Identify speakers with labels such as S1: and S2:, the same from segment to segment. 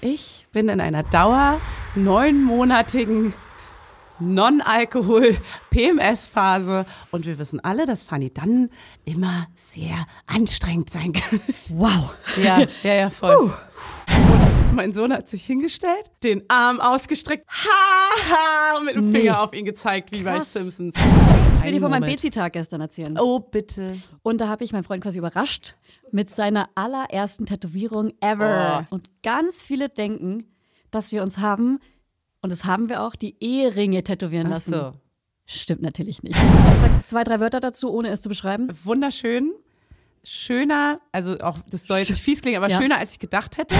S1: Ich bin in einer Dauer neunmonatigen Non-Alkohol-PMS-Phase und wir wissen alle, dass Fanny dann immer sehr anstrengend sein kann.
S2: Wow.
S1: Ja, ja, ja, voll. Und mein Sohn hat sich hingestellt, den Arm ausgestreckt, ha, ha, und mit dem
S2: Nee.
S1: Finger auf ihn gezeigt, wie bei
S2: Krass.
S1: Simpsons.
S2: Ich will dir von meinem Bezi-Tag gestern erzählen.
S1: Oh, bitte.
S2: Und da habe ich meinen Freund quasi überrascht mit seiner allerersten Tätowierung ever.
S1: Oh.
S2: Und ganz viele denken, dass wir uns haben, und das haben wir auch, die Eheringe tätowieren
S1: Ach
S2: lassen.
S1: so.
S2: Stimmt natürlich nicht. Zwei, drei Wörter dazu, ohne es zu beschreiben.
S1: Wunderschön. Schöner, also auch, das soll jetzt nicht fies klingen, aber
S2: Ja.
S1: schöner, als ich gedacht hätte.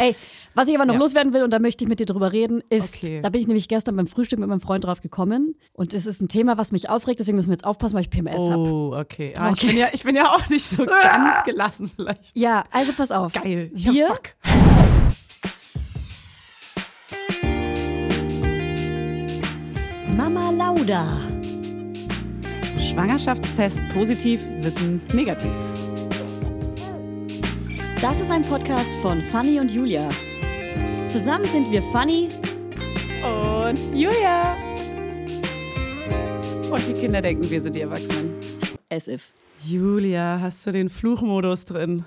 S2: Ey, was ich aber noch
S1: Ja.
S2: loswerden will, und da möchte ich mit dir drüber reden, ist,
S1: Okay.
S2: da bin ich nämlich gestern beim Frühstück mit meinem Freund drauf gekommen. Und es ist ein Thema, was mich aufregt, deswegen müssen wir jetzt aufpassen, weil ich PMS habe.
S1: Oh, okay. Ah, Ich,
S2: Okay.
S1: bin ja, ich bin ja auch nicht so ganz gelassen vielleicht.
S2: Ja, also pass auf.
S1: Geil. Ich
S2: Wir. Mama Lauda.
S1: Schwangerschaftstest positiv, Wissen negativ.
S2: Das ist ein Podcast von Fanny und Julia. Zusammen sind wir Fanny.
S1: Und Julia. Und die Kinder denken, wir sind die Erwachsenen.
S2: As if.
S1: Julia, hast du den Fluchmodus drin?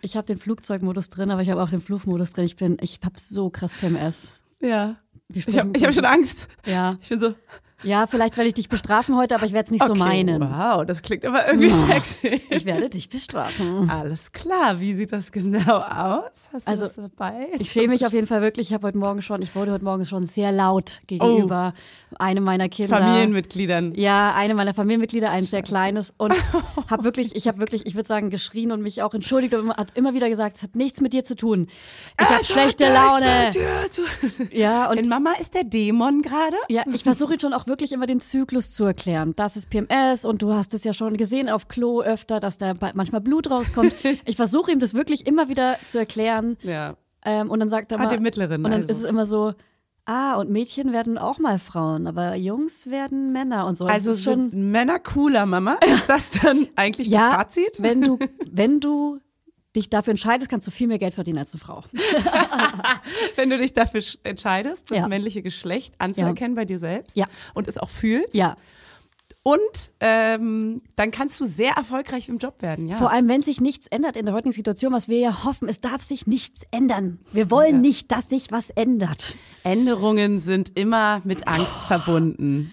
S2: Ich habe den Flugzeugmodus drin, aber ich habe auch den Fluchmodus drin. Ich bin, ich habe so krass PMS.
S1: Ja. Ich habe hab schon Angst.
S2: Ja,
S1: Ich bin so,
S2: ja, vielleicht werde ich dich bestrafen heute, aber ich werde es nicht so
S1: okay,
S2: meinen.
S1: wow, das klingt aber irgendwie
S2: Ja.
S1: sexy.
S2: Ich werde dich bestrafen.
S1: Alles klar, wie sieht das genau aus? Hast du
S2: Also,
S1: das dabei?
S2: Ich schäme mich auf jeden Fall wirklich. Ich habe heute Morgen schon, ich wurde heute Morgen schon sehr laut gegenüber einem meiner Kinder.
S1: Familienmitgliedern.
S2: Ja, eine meiner Familienmitglieder, ein sehr kleines und habe wirklich, ich habe wirklich, ich würde sagen, geschrien und mich auch entschuldigt und hat immer wieder gesagt, es hat nichts mit dir zu tun. Ich habe schlechte Laune. Ja, und
S1: In Mama ist der Dämon gerade.
S2: ja, ich versuche jetzt schon auch wirklich immer den Zyklus zu erklären. Das ist PMS und du hast es ja schon gesehen auf Klo öfter, dass da manchmal Blut rauskommt. Ich versuche ihm das wirklich immer wieder zu erklären
S1: Ja.
S2: ähm, und dann sagt er
S1: Ah,
S2: mal,
S1: den mittleren
S2: und dann
S1: also.
S2: ist es immer so, ah, und Mädchen werden auch mal Frauen, aber Jungs werden Männer und so. Das
S1: Also sind Männer cooler, Mama? Ist das dann eigentlich
S2: ja,
S1: das Fazit?
S2: wenn du, wenn du dich dafür entscheidest, kannst du viel mehr Geld verdienen als eine Frau.
S1: Wenn du dich dafür sch- entscheidest, das
S2: Ja.
S1: männliche Geschlecht anzuerkennen bei dir selbst
S2: Ja.
S1: und es auch fühlst.
S2: Ja,
S1: Und ähm, dann kannst du sehr erfolgreich im Job werden, ja.
S2: vor allem, wenn sich nichts ändert in der heutigen Situation, was wir ja hoffen, es darf sich nichts ändern. Wir wollen nicht, dass sich was ändert.
S1: Änderungen sind immer mit Angst verbunden.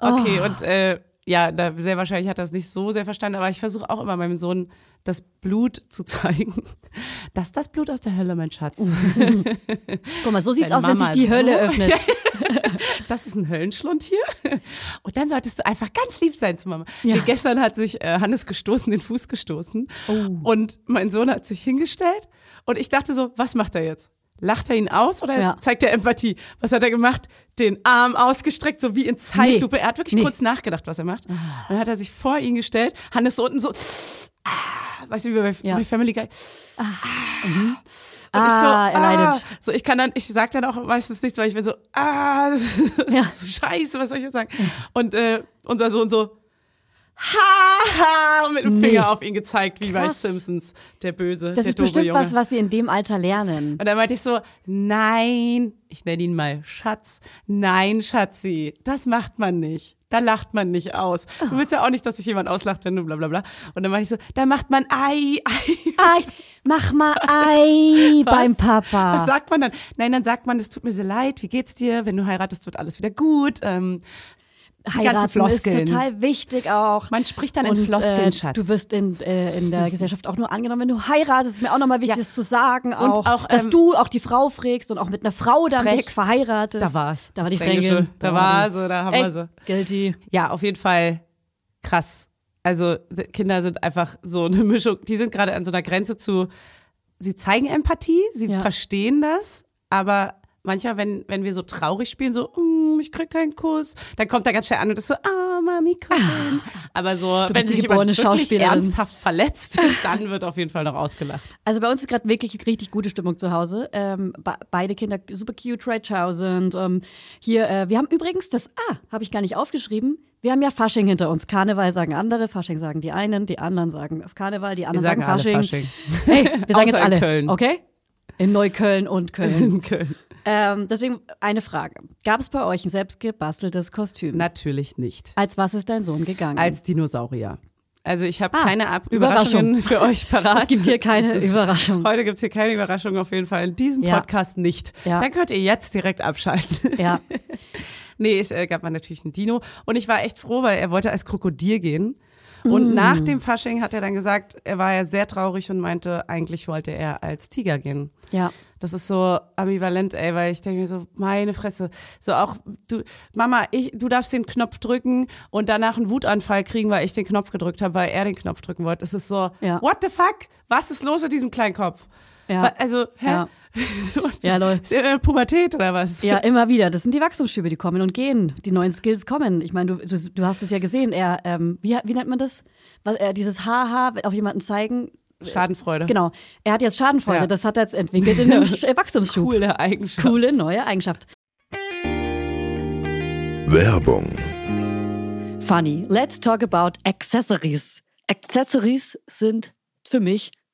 S1: Okay, und äh, ja, da, sehr wahrscheinlich hat er das nicht so sehr verstanden, aber ich versuche auch immer meinem Sohn das Blut zu zeigen. Das ist das Blut aus der Hölle, mein Schatz.
S2: Guck mal, so sieht's aus, wenn sich
S1: Mama
S2: die
S1: so-
S2: Hölle öffnet.
S1: Das ist ein Höllenschlund hier. Und dann solltest du einfach ganz lieb sein zu Mama.
S2: Ja.
S1: Nee, gestern hat sich äh, Hannes gestoßen, den Fuß gestoßen.
S2: Oh.
S1: Und mein Sohn hat sich hingestellt. Und ich dachte so, was macht er jetzt? Lacht er ihn aus oder
S2: Ja.
S1: zeigt er Empathie? Was hat er gemacht? Den Arm ausgestreckt, so wie in Zeitlupe.
S2: Nee.
S1: Er hat wirklich
S2: Nee.
S1: kurz nachgedacht, was er macht. Und dann hat er sich vor ihn gestellt. Hannes so unten so, ah, weißt du, wie bei,
S2: Ja.
S1: bei Family Guy. Und
S2: Ah,
S1: ich
S2: er
S1: so,
S2: leidet.
S1: ah, so ich kann dann, ich sag dann auch meistens nichts, weil ich bin so, ah, das ist,
S2: Ja.
S1: scheiße, was soll ich jetzt sagen? Und äh, unser Sohn so, ha, ha, und mit dem
S2: Nee.
S1: Finger auf ihn gezeigt, wie bei
S2: Krass.
S1: Simpsons, der Böse,
S2: Das
S1: der
S2: ist bestimmt
S1: Junge.
S2: was, was sie in dem Alter lernen.
S1: Und dann meinte ich so, nein, ich nenne ihn mal Schatz. Nein, Schatzi, das macht man nicht. Da lacht man nicht aus. Du willst ja auch nicht, dass sich jemand auslacht, wenn du bla bla bla. Und dann meinte ich so, da macht man Ei, Ei.
S2: Ei, mach mal Ei
S1: Was?
S2: beim Papa.
S1: Was sagt man dann? Nein, dann sagt man, es tut mir sehr leid, wie geht's dir? Wenn du heiratest, wird alles wieder gut. Ähm,
S2: Heiraten ist total wichtig auch.
S1: Man spricht dann in
S2: Und,
S1: Floskeln,
S2: äh,
S1: Schatz.
S2: Du wirst in, äh, in der Gesellschaft auch nur angenommen, wenn du heiratest. Ist mir auch nochmal wichtig,
S1: Ja.
S2: das zu sagen.
S1: Und
S2: Auch, dass
S1: ähm,
S2: du auch die Frau frägst und auch mit einer Frau dann dich verheiratest.
S1: Da war's.
S2: Da war die
S1: Fränkische.
S2: Fränkin.
S1: Da
S2: war
S1: so, da haben
S2: Ey,
S1: wir so.
S2: Guilty.
S1: Ja, auf jeden Fall krass. Also Kinder sind einfach so eine Mischung. Die sind gerade an so einer Grenze zu, sie zeigen Empathie, sie
S2: Ja.
S1: verstehen das, aber manchmal, wenn, wenn wir so traurig spielen, so, mm, ich krieg keinen Kuss, dann kommt er ganz schnell an und ist so, ah, Mami, komm. Aber so, wenn sich jemand wirklich ernsthaft verletzt, dann wird auf jeden Fall noch ausgelacht.
S2: Also bei uns ist gerade wirklich richtig gute Stimmung zu Hause. Ähm, be beide Kinder super cute, Ray Chow Ähm, hier, äh, wir haben übrigens das, ah, habe ich gar nicht aufgeschrieben. Wir haben ja Fasching hinter uns. Karneval sagen andere, Fasching sagen die einen, die anderen sagen auf Karneval, die anderen
S1: sagen alle
S2: Fasching.
S1: Fasching.
S2: Hey, wir sagen jetzt
S1: Außer in
S2: alle.
S1: Köln.
S2: Okay? In Neukölln und Köln.
S1: In Köln.
S2: Ähm, deswegen eine Frage. Gab es bei euch ein selbstgebasteltes Kostüm?
S1: Natürlich nicht.
S2: Als was ist dein Sohn gegangen?
S1: Als Dinosaurier. Also ich habe
S2: Ah,
S1: keine Ab
S2: Überraschung.
S1: Überraschungen für euch parat.
S2: Es gibt hier keine
S1: ist-
S2: Überraschung.
S1: Heute gibt's hier keine Überraschung auf jeden Fall. In diesem
S2: Ja.
S1: Podcast nicht.
S2: Ja.
S1: Dann könnt ihr jetzt direkt abschalten.
S2: ja.
S1: Nee, es äh, gab mal natürlich einen Dino. Und ich war echt froh, weil er wollte als Krokodil gehen. Und nach dem Fasching hat er dann gesagt, er war ja sehr traurig und meinte, eigentlich wollte er als Tiger gehen.
S2: Ja.
S1: Das ist so ambivalent, ey, weil ich denke mir so, meine Fresse. So auch, du, Mama, ich, du darfst den Knopf drücken und danach einen Wutanfall kriegen, weil ich den Knopf gedrückt habe, weil er den Knopf drücken wollte. Das ist so,
S2: Ja.
S1: what the fuck? Was ist los mit diesem kleinen Kopf?
S2: Ja.
S1: Also, hä?
S2: Ja. Ja, Leute.
S1: Ist in der Pubertät oder was?
S2: Ja, immer wieder. Das sind die Wachstumsschübe, die kommen und gehen. Die neuen Skills kommen. Ich meine, du, du, du hast es ja gesehen. Er, ähm, wie, wie nennt man das? Was, äh, dieses Haha auf jemanden zeigen.
S1: Schadenfreude.
S2: Genau. Er hat jetzt Schadenfreude.
S1: Ja.
S2: Das hat er jetzt entwickelt in einem Sch- Wachstumsschub.
S1: Coole Eigenschaft.
S2: Coole neue Eigenschaft.
S3: Werbung.
S2: Funny. Let's talk about Accessories. Accessories sind für mich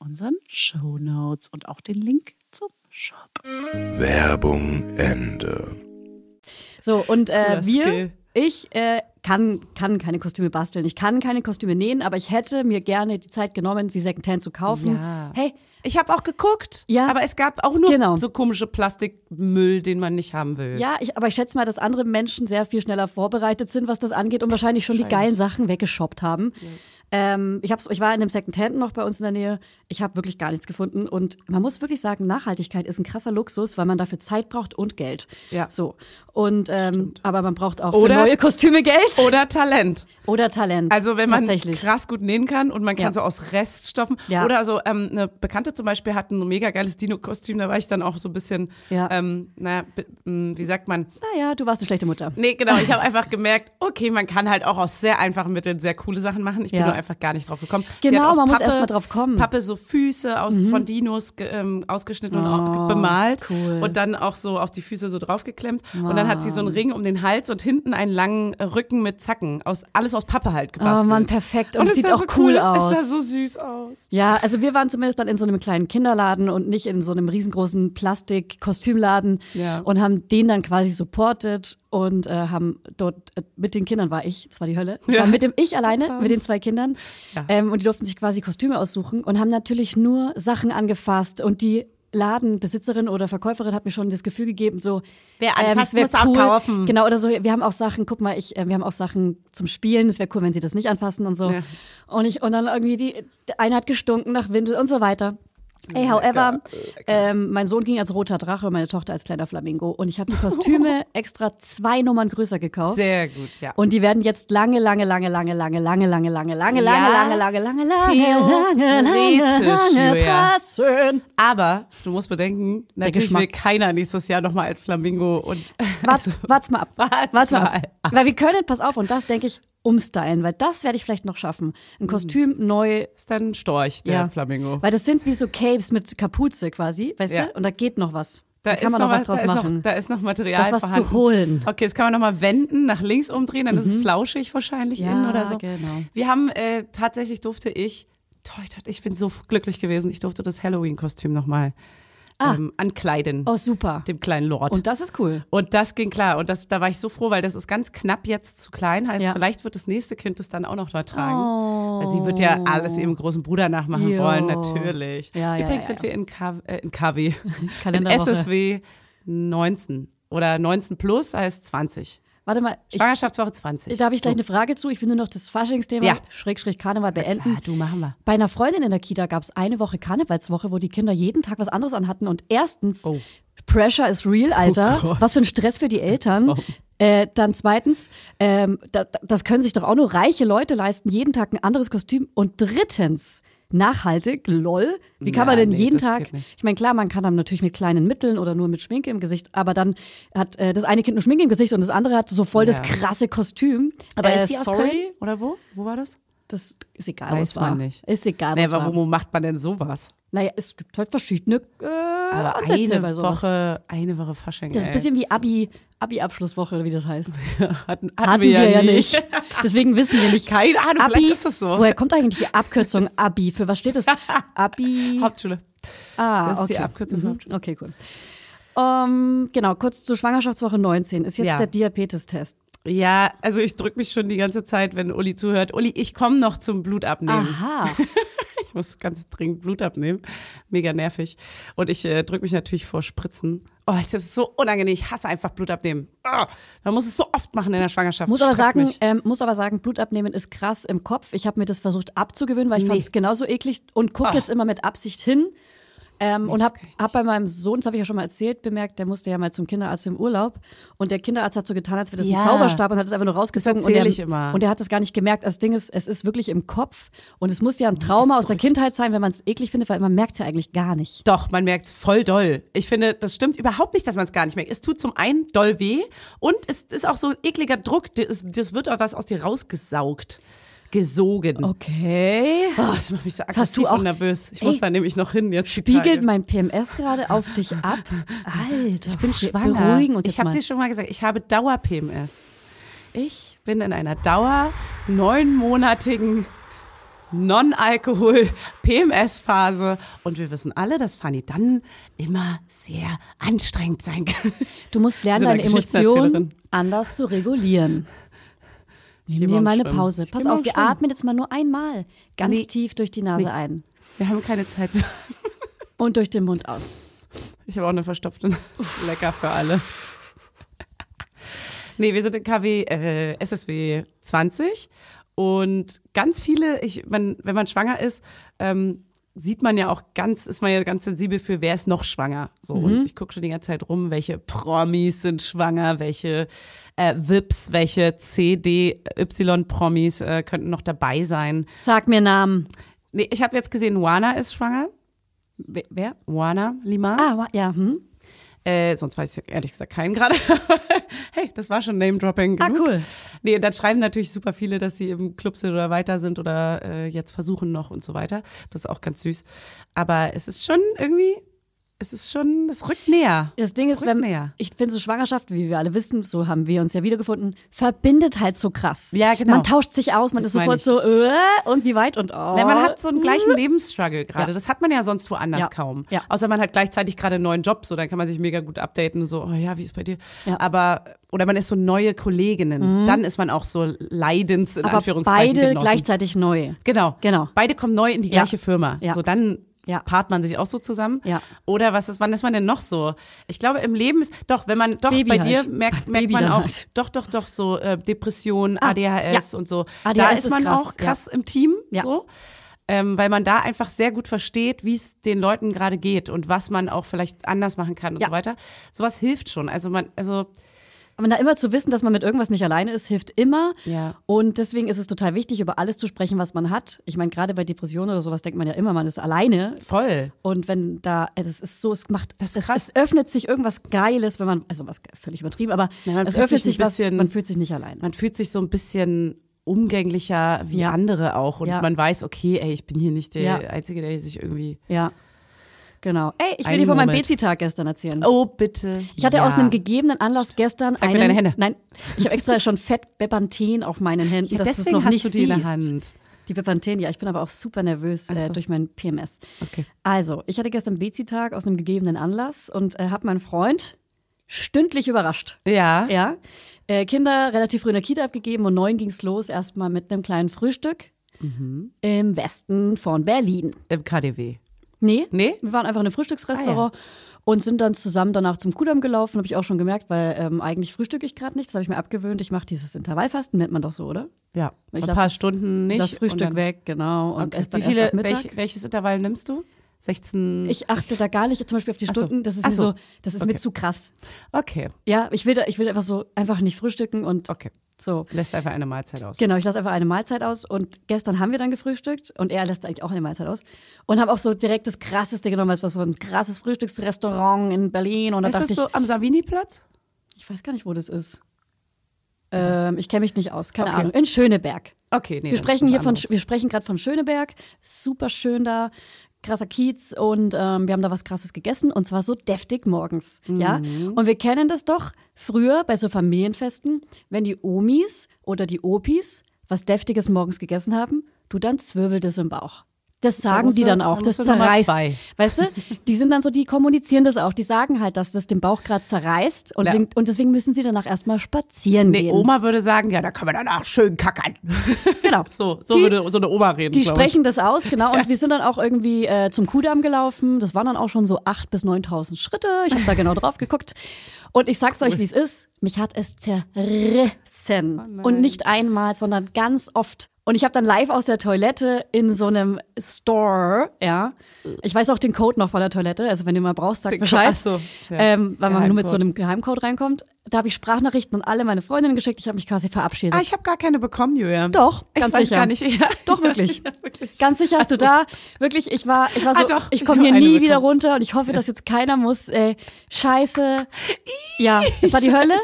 S4: unseren Show Notes und auch den Link zum Shop.
S3: Werbung Ende.
S2: So, und äh, wir, ich äh, kann, kann keine Kostüme basteln. Ich kann keine Kostüme nähen, aber ich hätte mir gerne die Zeit genommen, sie Secondhand zu kaufen.
S1: Ja.
S2: Hey,
S1: Ich habe auch geguckt,
S2: Ja.
S1: aber es gab auch nur
S2: Genau.
S1: so komische Plastikmüll, den man nicht haben will.
S2: ja, ich, aber ich schätze mal, dass andere Menschen sehr viel schneller vorbereitet sind, was das angeht und wahrscheinlich schon die geilen Sachen weggeshoppt haben. Ähm, ich, hab's, ich war in einem Secondhand noch bei uns in der Nähe. Ich habe wirklich gar nichts gefunden. Und man muss wirklich sagen, Nachhaltigkeit ist ein krasser Luxus, weil man dafür Zeit braucht und Geld.
S1: Ja.
S2: So. Und ähm, aber man braucht auch
S1: Oder-
S2: für neue Kostüme Geld.
S1: Oder Talent.
S2: Oder Talent.
S1: Also wenn man krass gut nähen kann und man kann
S2: Ja.
S1: so aus Reststoffen.
S2: Ja.
S1: Oder so, ähm, eine Bekannte zum Beispiel hat ein mega geiles Dino-Kostüm, da war ich dann auch so ein bisschen,
S2: Ja.
S1: ähm, naja, be- m, wie sagt man?
S2: Naja, du warst eine schlechte Mutter.
S1: Nee, genau, ich habe einfach gemerkt, okay, man kann halt auch aus sehr einfachen Mitteln sehr coole Sachen machen. Ich bin
S2: Ja.
S1: nur einfach gar nicht drauf gekommen.
S2: Genau, man muss erst mal drauf kommen. Mhm.
S1: Pappe so Füße aus, von Dinos ähm, ausgeschnitten und
S2: Oh,
S1: auch bemalt.
S2: cool.
S1: Und dann auch so auf die Füße so draufgeklemmt. Und dann hat sie so einen Ring um den Hals und hinten einen langen Rücken mit Zacken. Aus, alles aus Pappe halt gebastelt.
S2: Oh Mann, perfekt. Und,
S1: es
S2: es sieht auch
S1: so
S2: cool,
S1: Es
S2: aus.
S1: sah so süß aus.
S2: Ja, also wir waren zumindest dann in so einem kleinen Kinderladen und nicht in so einem riesengroßen Plastik-Kostümladen
S1: Ja.
S2: und haben den dann quasi supported und äh, haben dort äh, mit den Kindern war ich, das war die Hölle.
S1: Ja.
S2: war mit dem ich alleine, mit den zwei Kindern
S1: Ja.
S2: ähm, und die durften sich quasi Kostüme aussuchen und haben natürlich nur Sachen angefasst und die Ladenbesitzerin oder Verkäuferin hat mir schon das Gefühl gegeben, so
S1: Wer
S2: ähm,
S1: anfasst,
S2: wär
S1: muss auch kaufen.
S2: Genau, oder so, wir haben auch Sachen, guck mal, ich, äh, wir haben auch Sachen zum Spielen, es wäre cool, wenn sie das nicht anfassen und so.
S1: Ja.
S2: Und ich, und dann irgendwie die, der eine hat gestunken nach Windel und so weiter. Hey, however, ähm, mein Sohn ging als roter Drache und meine Tochter als kleiner Flamingo. Und ich habe die Kostüme extra zwei Nummern größer gekauft.
S1: Sehr gut, ja.
S2: Und die werden jetzt lange, lange, lange, lange, lange, lange, lange, lange, lange, lange, lange, lange, lange, lange, lange, lange
S1: Julia.
S2: passen.
S1: Aber du musst bedenken, natürlich will keiner nächstes Jahr nochmal als Flamingo und
S2: Wart, wart's mal ab.
S1: Wart's
S2: mal ab. Weil wir können, pass auf, und das denke ich, umstylen, weil das werde ich vielleicht noch schaffen. Ein Kostüm neu.
S1: ist dann ein Storch, der
S2: Ja.
S1: Flamingo.
S2: Weil das sind wie so Capes mit Kapuze quasi, weißt
S1: Ja.
S2: du? Und da geht noch was. Da,
S1: ist
S2: kann man noch was
S1: da
S2: draus
S1: ist
S2: machen.
S1: Noch, da ist noch Material
S2: Das was
S1: vorhanden.
S2: zu holen.
S1: Okay, das kann man nochmal wenden, nach links umdrehen, dann ist es flauschig wahrscheinlich
S2: Ja,
S1: innen oder so.
S2: genau.
S1: Wir haben, äh, tatsächlich durfte ich, toi, toi, ich bin so glücklich gewesen, ich durfte das Halloween-Kostüm nochmal ähm, ankleiden.
S2: oh, super.
S1: Dem kleinen Lord.
S2: Und das ist cool.
S1: Und das ging klar. Und das, da war ich so froh, weil das ist ganz knapp jetzt zu klein. Heißt,
S2: Ja.
S1: vielleicht wird das nächste Kind das dann auch noch da tragen. Weil sie wird ja alles ihrem großen Bruder nachmachen
S2: Jo.
S1: wollen, natürlich.
S2: Ja,
S1: Übrigens
S2: ja,
S1: sind wir in, K äh, in KW. in. SSW 19. Oder 19 plus heißt 20.
S2: Warte mal, ich,
S1: Schwangerschaftswoche 20.
S2: da habe ich gleich
S1: so.
S2: eine Frage zu. Ich will nur noch das Faschingsthema,
S1: Ja.
S2: Schrägstrich Karneval beenden.
S1: Ah, du machen wir.
S2: Bei einer Freundin in der Kita gab es eine Woche Karnevalswoche, wo die Kinder jeden Tag was anderes anhatten. Und erstens,
S1: Oh.
S2: Pressure is real, Alter.
S1: Oh
S2: was für ein Stress für die Eltern. Äh, dann zweitens, ähm, da- das können sich doch auch nur reiche Leute leisten, jeden Tag ein anderes Kostüm. Und drittens, nachhaltig, lol. Wie kann
S1: Ja,
S2: man denn
S1: nee,
S2: jeden
S1: das
S2: Tag? Ich meine, klar, man kann dann natürlich mit kleinen Mitteln oder nur mit Schminke im Gesicht, aber dann hat äh, das eine Kind nur Schminke im Gesicht und das andere hat so voll das
S1: Ja.
S2: krasse Kostüm.
S1: Aber
S2: Äh,
S1: ist die aus
S2: sorry?
S1: Köln? Oder wo? Wo war das?
S2: Das ist egal,
S1: Weiß
S2: was war.
S1: man nicht.
S2: Ist egal,
S1: Nee,
S2: was
S1: aber
S2: war.
S1: wo macht man denn sowas?
S2: Naja, es gibt halt verschiedene äh,
S1: Aber
S2: Ansätze
S1: eine
S2: bei sowas.
S1: Woche, eine Woche Fasching.
S2: Das ist ein bisschen wie Abi, Abi-Abschlusswoche, wie das heißt.
S1: hatten, hatten,
S2: Hatten wir ja nicht. Deswegen wissen wir nicht.
S1: Keine Ahnung,
S2: Abi,
S1: vielleicht ist das so.
S2: Woher kommt eigentlich die Abkürzung Abi? Für was steht das? Abi.
S1: Hauptschule.
S2: Ah,
S1: Das ist
S2: okay.
S1: die Abkürzung für
S2: Mhm.
S1: Hauptschule.
S2: Okay, cool. Ähm, genau, kurz zur Schwangerschaftswoche 19 ist jetzt
S1: Ja.
S2: der Diabetestest.
S1: Ja, also ich drücke mich schon die ganze Zeit, wenn Uli zuhört. Uli, ich komme noch zum Blut abnehmen.
S2: Aha.
S1: Ich muss ganz dringend Blut abnehmen. Mega nervig. Und ich äh, drücke mich natürlich vor Spritzen. Oh, das ist so unangenehm. Ich hasse einfach Blut abnehmen. Ah, man muss es so oft machen in der Schwangerschaft.
S2: Muss
S1: Das
S2: aber, sagen, ähm, muss aber sagen, Blut abnehmen ist krass im Kopf. Ich habe mir das versucht abzugewöhnen, weil ich
S1: Nee.
S2: fand es genauso eklig und gucke
S1: Ah.
S2: jetzt immer mit Absicht hin. Ähm, und
S1: das
S2: habe hab bei meinem Sohn, das habe ich ja schon mal erzählt, bemerkt, der musste ja mal zum Kinderarzt im Urlaub und der Kinderarzt hat so getan, als wäre das
S1: Ja.
S2: ein Zauberstab und hat es einfach nur rausgezogen.
S1: Das
S2: und
S1: erzähl
S2: er,
S1: ich immer.
S2: Und er hat es gar nicht gemerkt. Das Ding ist, es ist wirklich im Kopf und es muss ja ein Trauma aus der Kindheit sein, wenn man es eklig findet, weil man merkt es ja eigentlich gar nicht.
S1: Doch, man merkt voll doll. Ich finde, das stimmt überhaupt nicht, dass man es gar nicht merkt. Es tut zum einen doll weh und es ist auch so ekliger Druck. Das, das wird auch was aus dir rausgesaugt. Gesogen.
S2: Okay.
S1: Oh, das macht mich so
S2: hast
S1: aggressiv
S2: du auch-
S1: und nervös. Ich
S2: Ey,
S1: muss da nämlich noch hin jetzt.
S2: Spiegelt mein PMS gerade auf dich ab? Alter, ich bin
S1: schwanger.
S2: Beruhigen uns
S1: ich habe dir schon mal gesagt, ich habe Dauer-PMS. Ich bin in einer Dauer neunmonatigen Non-Alkohol-PMS-Phase und wir wissen alle, dass Fanny dann immer sehr anstrengend sein kann.
S2: Du musst lernen,
S1: So eine
S2: deine Emotionen anders zu regulieren. Nimm dir mal eine
S1: schwimmen.
S2: Pause. Pass auf, wir
S1: schwimmen.
S2: atmen jetzt mal nur einmal ganz
S1: Nee.
S2: tief durch die Nase
S1: Nee.
S2: ein
S1: Wir haben keine Zeit.
S2: und durch den Mund aus.
S1: Ich habe auch eine verstopfte Nase. Lecker für alle. Nee, wir sind in KW, äh, SSW 20 und ganz viele, ich, man, wenn man schwanger ist, ähm, sieht man ja auch ganz, ist man ja ganz sensibel für, wer ist noch schwanger. So, und ich gucke schon die ganze Zeit rum, welche Promis sind schwanger, welche äh, VIPs, welche CDY-Promis äh, könnten noch dabei sein.
S2: Sag mir Namen.
S1: Nee, ich habe jetzt gesehen, Juana ist schwanger.
S2: Wer-?
S1: Juana Lima.
S2: Ah, ja, hm.
S1: Äh, sonst weiß ich ehrlich gesagt keinen gerade. hey, das war schon Name-Dropping.
S2: Ah, cool.
S1: Nee, dann schreiben natürlich super viele, dass sie im Club sind oder weiter sind oder äh, jetzt versuchen noch und so weiter. Das ist auch ganz süß. Aber es ist schon irgendwie, es ist schon, es rückt näher.
S2: Das Ding
S1: es
S2: ist, wenn,
S1: näher.
S2: ich finde so Schwangerschaft, wie wir alle wissen, so haben wir uns ja wiedergefunden, verbindet halt so krass.
S1: Ja, genau.
S2: Man tauscht sich aus, man
S1: Das
S2: ist sofort so, äh, und wie weit und oh.
S1: Man hat so einen gleichen Lebensstruggle gerade.
S2: Ja.
S1: Das hat man ja sonst woanders
S2: Ja.
S1: kaum.
S2: Ja.
S1: Außer man hat gleichzeitig gerade einen neuen Job, so dann kann man sich mega gut updaten, so, oh ja, wie ist bei dir?
S2: Ja. Mhm.
S1: Aber, oder man ist so neue Kolleginnen. Dann ist man auch so Leidens, in
S2: aber
S1: Anführungszeichen.
S2: beide
S1: Genossen.
S2: gleichzeitig neu.
S1: Genau.
S2: Genau.
S1: Beide kommen neu in die gleiche Firma.
S2: Ja.
S1: So dann
S2: Ja.
S1: paart man sich auch so zusammen.
S2: Ja.
S1: Oder was ist, wann ist man denn noch so? Ich glaube, im Leben ist, doch, wenn man, doch,
S2: Baby
S1: bei
S2: halt.
S1: dir merkt, merkt
S2: Baby
S1: man auch,
S2: halt.
S1: doch, doch, doch, so äh, Depression,
S2: Ah,
S1: ADHS und so. da
S2: ADHS
S1: ist
S2: ist
S1: man
S2: krass,
S1: auch krass im Team.
S2: Ja.
S1: So. ähm, weil man da einfach sehr gut versteht, wie es den Leuten gerade geht und was man auch vielleicht anders machen kann und
S2: Ja.
S1: so weiter. Sowas hilft schon. Also man, also
S2: Aber da immer zu wissen, dass man mit irgendwas nicht alleine ist, hilft immer.
S1: Ja.
S2: Und deswegen ist es total wichtig, über alles zu sprechen, was man hat. Ich meine, gerade bei Depressionen oder sowas denkt man ja immer, man ist alleine.
S1: voll.
S2: Und wenn da, also es ist so, es macht,
S1: Das
S2: es,
S1: krass.
S2: es öffnet sich irgendwas Geiles, wenn man, also was völlig übertrieben, aber
S1: Ja, man
S2: es
S1: fühlt
S2: öffnet
S1: sich ein
S2: was,
S1: bisschen-
S2: man fühlt sich nicht allein.
S1: Man fühlt sich so ein bisschen umgänglicher wie
S2: Ja.
S1: andere auch und man weiß, okay, ey, ich bin hier nicht der. Einzige, der sich irgendwie.
S2: Ja. Genau. Ey, ich will
S1: Einen
S2: dir von meinem. Bezi-Tag gestern erzählen.
S1: Oh, bitte.
S2: Ich hatte
S1: ja.
S2: aus einem gegebenen Anlass gestern
S1: Zeig mir
S2: einen.
S1: deine Hände.
S2: Nein, ich habe extra schon fett Bepanthen auf meinen Händen,
S1: Ja,
S2: dass du es
S1: deswegen
S2: noch
S1: hast
S2: nicht
S1: du die in der. Hand.
S2: Die Bepanthen, ja, ich bin aber auch super nervös äh,
S1: so.
S2: durch meinen PMS.
S1: Okay.
S2: Also, ich hatte gestern Bezi-Tag aus einem gegebenen Anlass und äh, habe meinen Freund stündlich überrascht.
S1: Ja.
S2: Ja, äh, Kinder relativ früh in der Kita abgegeben und neun ging's los, erstmal mit einem kleinen Frühstück
S1: Mhm.
S2: im Westen von Berlin.
S1: Im KDW.
S2: Nee,
S1: Nee?
S2: wir waren einfach in einem Frühstücksrestaurant und sind dann zusammen danach zum Kudamm gelaufen, habe ich auch schon gemerkt, weil ähm, eigentlich frühstücke ich gerade nicht, das habe ich mir abgewöhnt. Ich mache dieses Intervallfasten, nennt man doch so, oder?
S1: Ja.
S2: Ich
S1: ein paar
S2: das-
S1: Stunden nicht. Und
S2: Frühstück weg, genau, und
S1: Okay.
S2: esse dann
S1: Wie viele,
S2: erst ab Mittag.
S1: welch, welches Intervall nimmst du? 16.
S2: ich achte da gar nicht zum Beispiel auf die
S1: Ach so.
S2: Stunden, das ist mir
S1: so.
S2: so, das ist mir
S1: Okay.
S2: zu krass.
S1: okay.
S2: Ja, ich will, da, ich will einfach so einfach nicht frühstücken und
S1: Okay.
S2: so.
S1: Lässt einfach eine Mahlzeit aus.
S2: Genau, ich lasse einfach eine Mahlzeit aus und gestern haben wir dann gefrühstückt und er lässt eigentlich auch eine Mahlzeit aus und haben auch so direkt das krasseste genommen, es war so ein krasses Frühstücksrestaurant in Berlin und da
S1: Ist das
S2: ich,
S1: so am Savini-Platz?
S2: ich weiß gar nicht, wo das ist. Ähm, ich kenne mich nicht aus, keine
S1: Okay.
S2: Ahnung. In Schöneberg.
S1: Okay, nee.
S2: wir
S1: das
S2: sprechen hier von, wir sprechen gerade von Schöneberg, super schön da, krasser Kiez und ähm, wir haben da was Krasses gegessen und zwar so deftig morgens, ja.
S1: Mhm.
S2: Und wir kennen das doch früher bei so Familienfesten, wenn die Omis oder die Opis was deftiges morgens gegessen haben, du dann zwirbelt es im Bauch. Das sagen
S1: musst
S2: die dann
S1: da
S2: auch,
S1: musst
S2: das zerreißt. Weißt du, die sind dann so, die kommunizieren das auch, die sagen halt, dass das den Bauch gerade zerreißt und,
S1: Ja.
S2: deswegen, und deswegen müssen sie danach erstmal spazieren
S1: Nee,
S2: gehen.
S1: Oma würde sagen, ja, da kann man danach schön kackern.
S2: Genau.
S1: So, so
S2: Die-
S1: würde so eine Oma reden.
S2: Die sprechen das aus, genau. Und wir sind dann auch irgendwie äh, zum Kudamm gelaufen. Das waren dann auch schon so 8.000 bis 9.000 Schritte. Ich habe da genau drauf geguckt. Und ich sag's euch, wie es ist. Mich hat es zerrissen. und nicht einmal, sondern ganz oft. Und ich habe dann live aus der Toilette in so einem Store, ja. Ich weiß auch den Code noch von der Toilette. Also wenn du mal brauchst, sag
S1: Den
S2: Bescheid.
S1: So, ja.
S2: ähm, weil man nur mit so einem Geheimcode reinkommt. Da habe ich Sprachnachrichten und alle meine Freundinnen geschickt. Ich habe mich quasi verabschiedet.
S1: Ah, ich habe gar keine bekommen, Julia.
S2: Doch,
S1: ich
S2: ganz
S1: weiß
S2: sicher.
S1: gar nicht. Ja.
S2: Doch, wirklich.
S1: Ja, wirklich.
S2: Ganz sicher hast du da, wirklich, ich war, ich war so,
S1: Ah, doch,
S2: ich komme hier nie
S1: bekommen.
S2: wieder runter und ich hoffe, dass jetzt keiner muss, ey, scheiße. Ja, es war die Hölle.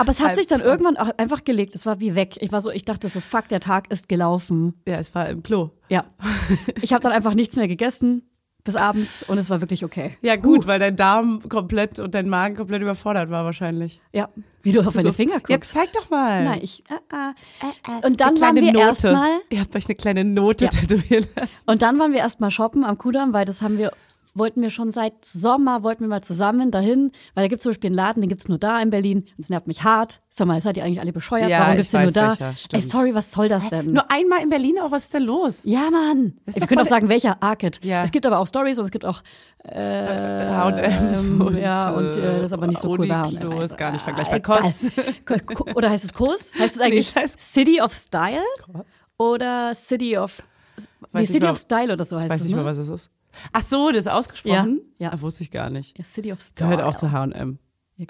S2: Aber es hat sich dann irgendwann auch einfach gelegt. Es war wie weg. Ich war so, ich dachte so, fuck, der Tag ist gelaufen.
S1: Ja, es war im Klo.
S2: Ja. Ich habe dann einfach nichts mehr gegessen bis abends und es war wirklich okay.
S1: Ja, gut, weil dein Darm komplett und dein Magen komplett überfordert war wahrscheinlich.
S2: Ja. Wie du auf meine
S1: So,
S2: Finger guckst.
S1: Jetzt zeig doch mal.
S2: Nein, ich, äh, äh. Und dann waren wir erstmal
S1: Ihr habt euch eine kleine Note
S2: Ja.
S1: tätowieren lassen.
S2: Und dann waren wir erstmal shoppen am Kudamm, weil das haben wir, wollten wir schon seit Sommer, wollten wir mal zusammen dahin, weil da gibt's zum Beispiel einen Laden, den gibt's nur da in Berlin. Das nervt mich hart. Sag mal, seid ihr eigentlich alle bescheuert?
S1: Ja,
S2: Warum
S1: ich
S2: gibt's den nur
S1: weiß
S2: da?
S1: welcher,
S2: Ey, sorry, was soll das denn?
S1: Nur einmal in Berlin auch, was ist denn los?
S2: ja, Mann.
S1: Ist
S2: Wir
S1: doch
S2: können auch sagen, welcher Arcade.
S1: Ja.
S2: Es gibt aber auch Stories und es gibt auch
S1: H&M
S2: ähm, ja, und äh, das ist aber nicht so cool bei
S1: Unikino
S2: H&M.
S1: ist gar nicht
S2: Ah,
S1: vergleichbar.
S2: egal.
S1: Kost.
S2: Ko- Ko- Oder heißt es Kurs? Heißt es eigentlich
S1: es heißt-
S2: City of Style
S1: Kost?
S2: oder City of Nee,
S1: Weiß nicht
S2: City
S1: mal-
S2: of Style oder so heißt
S1: Weiß
S2: es,
S1: nicht
S2: ne?
S1: mehr, was es ist. Ach so, das ist ausgesprochen?
S2: Ja, ja.
S1: Ah, wusste ich gar nicht.
S2: Ja, City of Style.
S1: Gehört auch zu H&M.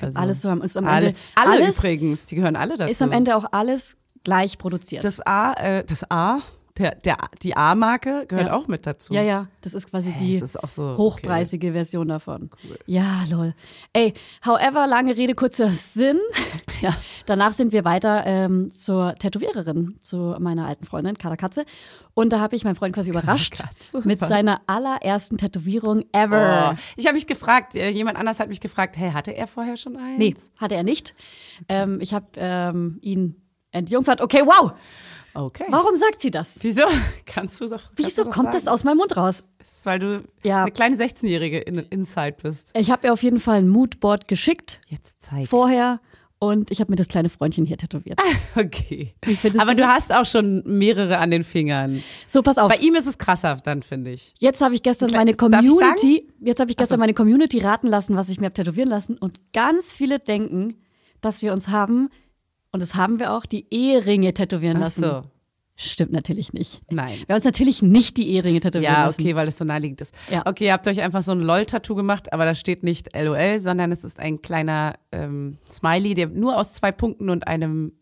S1: Also,
S2: alles so haben. Ist am
S1: Alle,
S2: Ende
S1: alle
S2: alles
S1: übrigens, die gehören alle dazu.
S2: ist am Ende auch alles gleich produziert.
S1: Das A, äh, das A, der, der, die A-Marke gehört
S2: Ja.
S1: auch mit dazu.
S2: ja, ja, das ist quasi die
S1: das ist so,
S2: hochpreisige Version davon. Ja, lol. Ey, however, lange Rede, kurzer Sinn.
S1: Ja.
S2: Danach sind wir weiter ähm, zur Tätowiererin, zu meiner alten Freundin, Carla Katze. Und da habe ich meinen Freund quasi überrascht
S1: Katze.
S2: mit seiner allerersten Tätowierung ever.
S1: Oh. Ich habe mich gefragt, äh, jemand anders hat mich gefragt, hey, hatte er vorher schon eins?
S2: Nee, hatte er nicht. Ähm, ich habe ähm, ihn entjungfert. Okay, wow.
S1: Okay.
S2: Warum sagt sie das?
S1: Wieso? Kannst du doch. kannst
S2: Wieso
S1: du doch
S2: kommt
S1: sagen.
S2: das aus meinem Mund raus?
S1: Ist, weil du
S2: Ja.
S1: eine kleine 16-Jährige in Inside bist.
S2: Ich habe ihr auf jeden Fall ein Moodboard geschickt
S1: Jetzt zeig.
S2: vorher und ich habe mir das kleine Freundchen hier tätowiert.
S1: Okay. Aber
S2: du
S1: du hast auch schon mehrere an den Fingern.
S2: So, pass auf.
S1: Bei ihm ist es krasser, dann finde ich.
S2: Jetzt habe ich gestern meine Community, jetzt habe ich gestern
S1: so.
S2: meine Community raten lassen, was ich mir hab tätowieren lassen und ganz viele denken, dass wir uns haben und das haben wir auch die Eheringe tätowieren
S1: Ach
S2: lassen.
S1: so.
S2: Stimmt natürlich nicht.
S1: Nein.
S2: Wir haben uns natürlich nicht die Eheringe tätowieren
S1: Ja,
S2: lassen.
S1: okay, weil es so naheliegend ist.
S2: Ja.
S1: Okay, ihr habt euch einfach so ein LOL-Tattoo gemacht, aber da steht nicht LOL, sondern es ist ein kleiner ähm, Smiley, der nur aus zwei Punkten und einem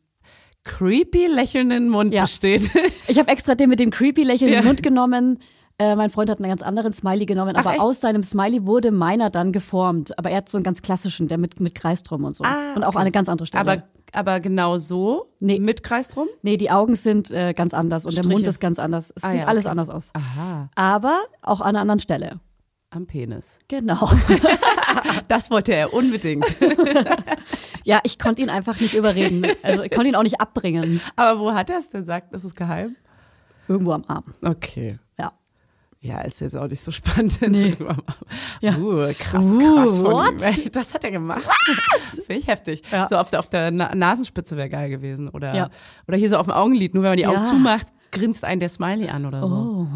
S1: creepy lächelnden Mund
S2: Ja.
S1: besteht.
S2: Ich habe extra den mit dem creepy Lächeln
S1: Ja.
S2: Mund genommen. Äh, mein Freund hat einen ganz anderen Smiley genommen,
S1: Ach,
S2: aber
S1: echt?
S2: aus seinem Smiley wurde meiner dann geformt. Aber er hat so einen ganz klassischen, der mit, mit Kreis drum und so.
S1: Ah,
S2: und auch
S1: okay.
S2: eine ganz andere Stelle.
S1: aber, aber genau so,
S2: Nee.
S1: mit Kreis drum?
S2: nee, die Augen sind äh, ganz anders und der
S1: Striche.
S2: Mund ist ganz anders. Es
S1: Ah,
S2: sieht
S1: ja,
S2: alles
S1: okay.
S2: anders aus.
S1: Aha,
S2: Aber auch an einer anderen Stelle.
S1: am Penis.
S2: Genau.
S1: Das wollte er unbedingt.
S2: ja, ich konnte ihn einfach nicht überreden. Also ich konnte ihn auch nicht abbringen.
S1: aber wo hat er es denn gesagt? Das ist geheim?
S2: Irgendwo am Arm.
S1: Okay.
S2: Ja.
S1: Ist jetzt auch nicht so spannend.
S2: Nee.
S1: Ja. Uh, krass,
S2: Uh,
S1: krass von
S2: what?
S1: ihm. Das hat er gemacht. Was? Finde ich heftig.
S2: Ja.
S1: So auf der, auf der Na Nasenspitze wäre geil gewesen. Oder,
S2: Ja.
S1: oder hier so auf dem Augenlid. Nur wenn man die Augen zumacht, grinst einen der Smiley an oder so.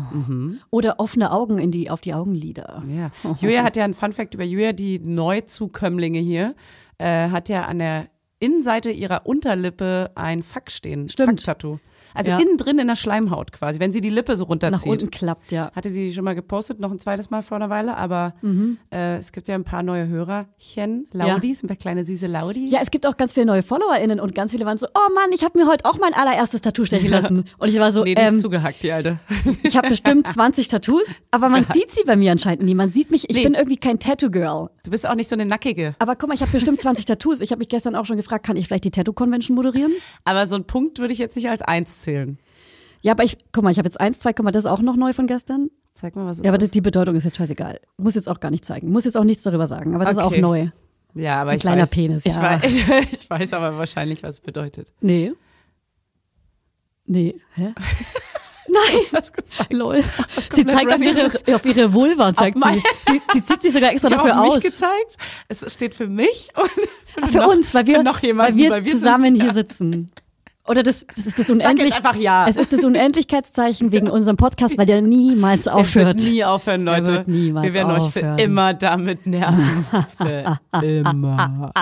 S2: Oder offene Augen in die, auf die Augenlider.
S1: Ja. Julia hat ja ein Funfact über Julia, die Neuzukömmlinge hier, äh, hat ja an der Innenseite ihrer Unterlippe ein Fuck stehen.
S2: Stimmt.
S1: Fuck-Tattoo. Also
S2: Ja.
S1: innen drin in der Schleimhaut quasi, wenn sie die Lippe so
S2: Nach
S1: runterzieht.
S2: unten klappt, ja.
S1: Hatte sie schon mal gepostet, noch ein zweites Mal vor einer Weile, aber
S2: Mhm.
S1: äh, es gibt ja ein paar neue Hörerchen, Laudis, ein paar kleine süße Laudis.
S2: Ja, es gibt auch ganz viele neue FollowerInnen und ganz viele waren so, oh Mann, ich habe mir heute auch mein allererstes Tattoo stechen lassen. Und ich war so,
S1: nee, die
S2: ähm,
S1: ist zugehackt, die alte.
S2: ich habe bestimmt 20 Tattoos, aber man sieht sie bei mir anscheinend nie. Man sieht mich, ich
S1: Nee.
S2: bin irgendwie kein Tattoo-Girl.
S1: Du bist auch nicht so eine Nackige.
S2: Aber guck mal, ich habe bestimmt 20 Tattoos. Ich habe mich gestern auch schon gefragt, kann ich vielleicht die Tattoo-Convention moderieren?
S1: Aber so ein Punkt würde ich jetzt nicht als eins zählen.
S2: Ja, aber ich, guck mal, ich habe jetzt eins, zwei, guck mal, das ist auch noch neu von gestern.
S1: Zeig mal, was ist
S2: Ja, aber
S1: das?
S2: die Bedeutung ist jetzt scheißegal. Muss jetzt auch gar nicht zeigen. Muss jetzt auch nichts darüber sagen, aber das ist
S1: Okay.
S2: auch neu.
S1: Ja, aber
S2: Ein
S1: ich
S2: kleiner
S1: weiß,
S2: Penis,
S1: ich,
S2: ja.
S1: weiß, ich, weiß aber wahrscheinlich, was es bedeutet.
S2: Nee. Nee, hä? Nein,
S1: Das gezeigt.
S2: lol. Sie
S1: komplett
S2: zeigt auf ihre, auf ihre Vulva, zeigt
S1: mein-
S2: sie. sie. Sie zieht sich sogar extra
S1: Ich habe
S2: dafür
S1: auf mich
S2: aus.
S1: gezeigt. Es steht für mich und für,
S2: Ach, für
S1: noch,
S2: uns, weil wir,
S1: für noch jemanden,
S2: weil wir zusammen hier sitzen. Oder das, das ist das Unendlich.
S1: einfach ja.
S2: Es ist das Unendlichkeitszeichen wegen unserem Podcast, weil der niemals
S1: Der
S2: aufhört.
S1: wird nie aufhören,
S2: Der
S1: Leute.
S2: wird niemals
S1: wir werden euch
S2: aufhören.
S1: für immer damit nerven. für immer.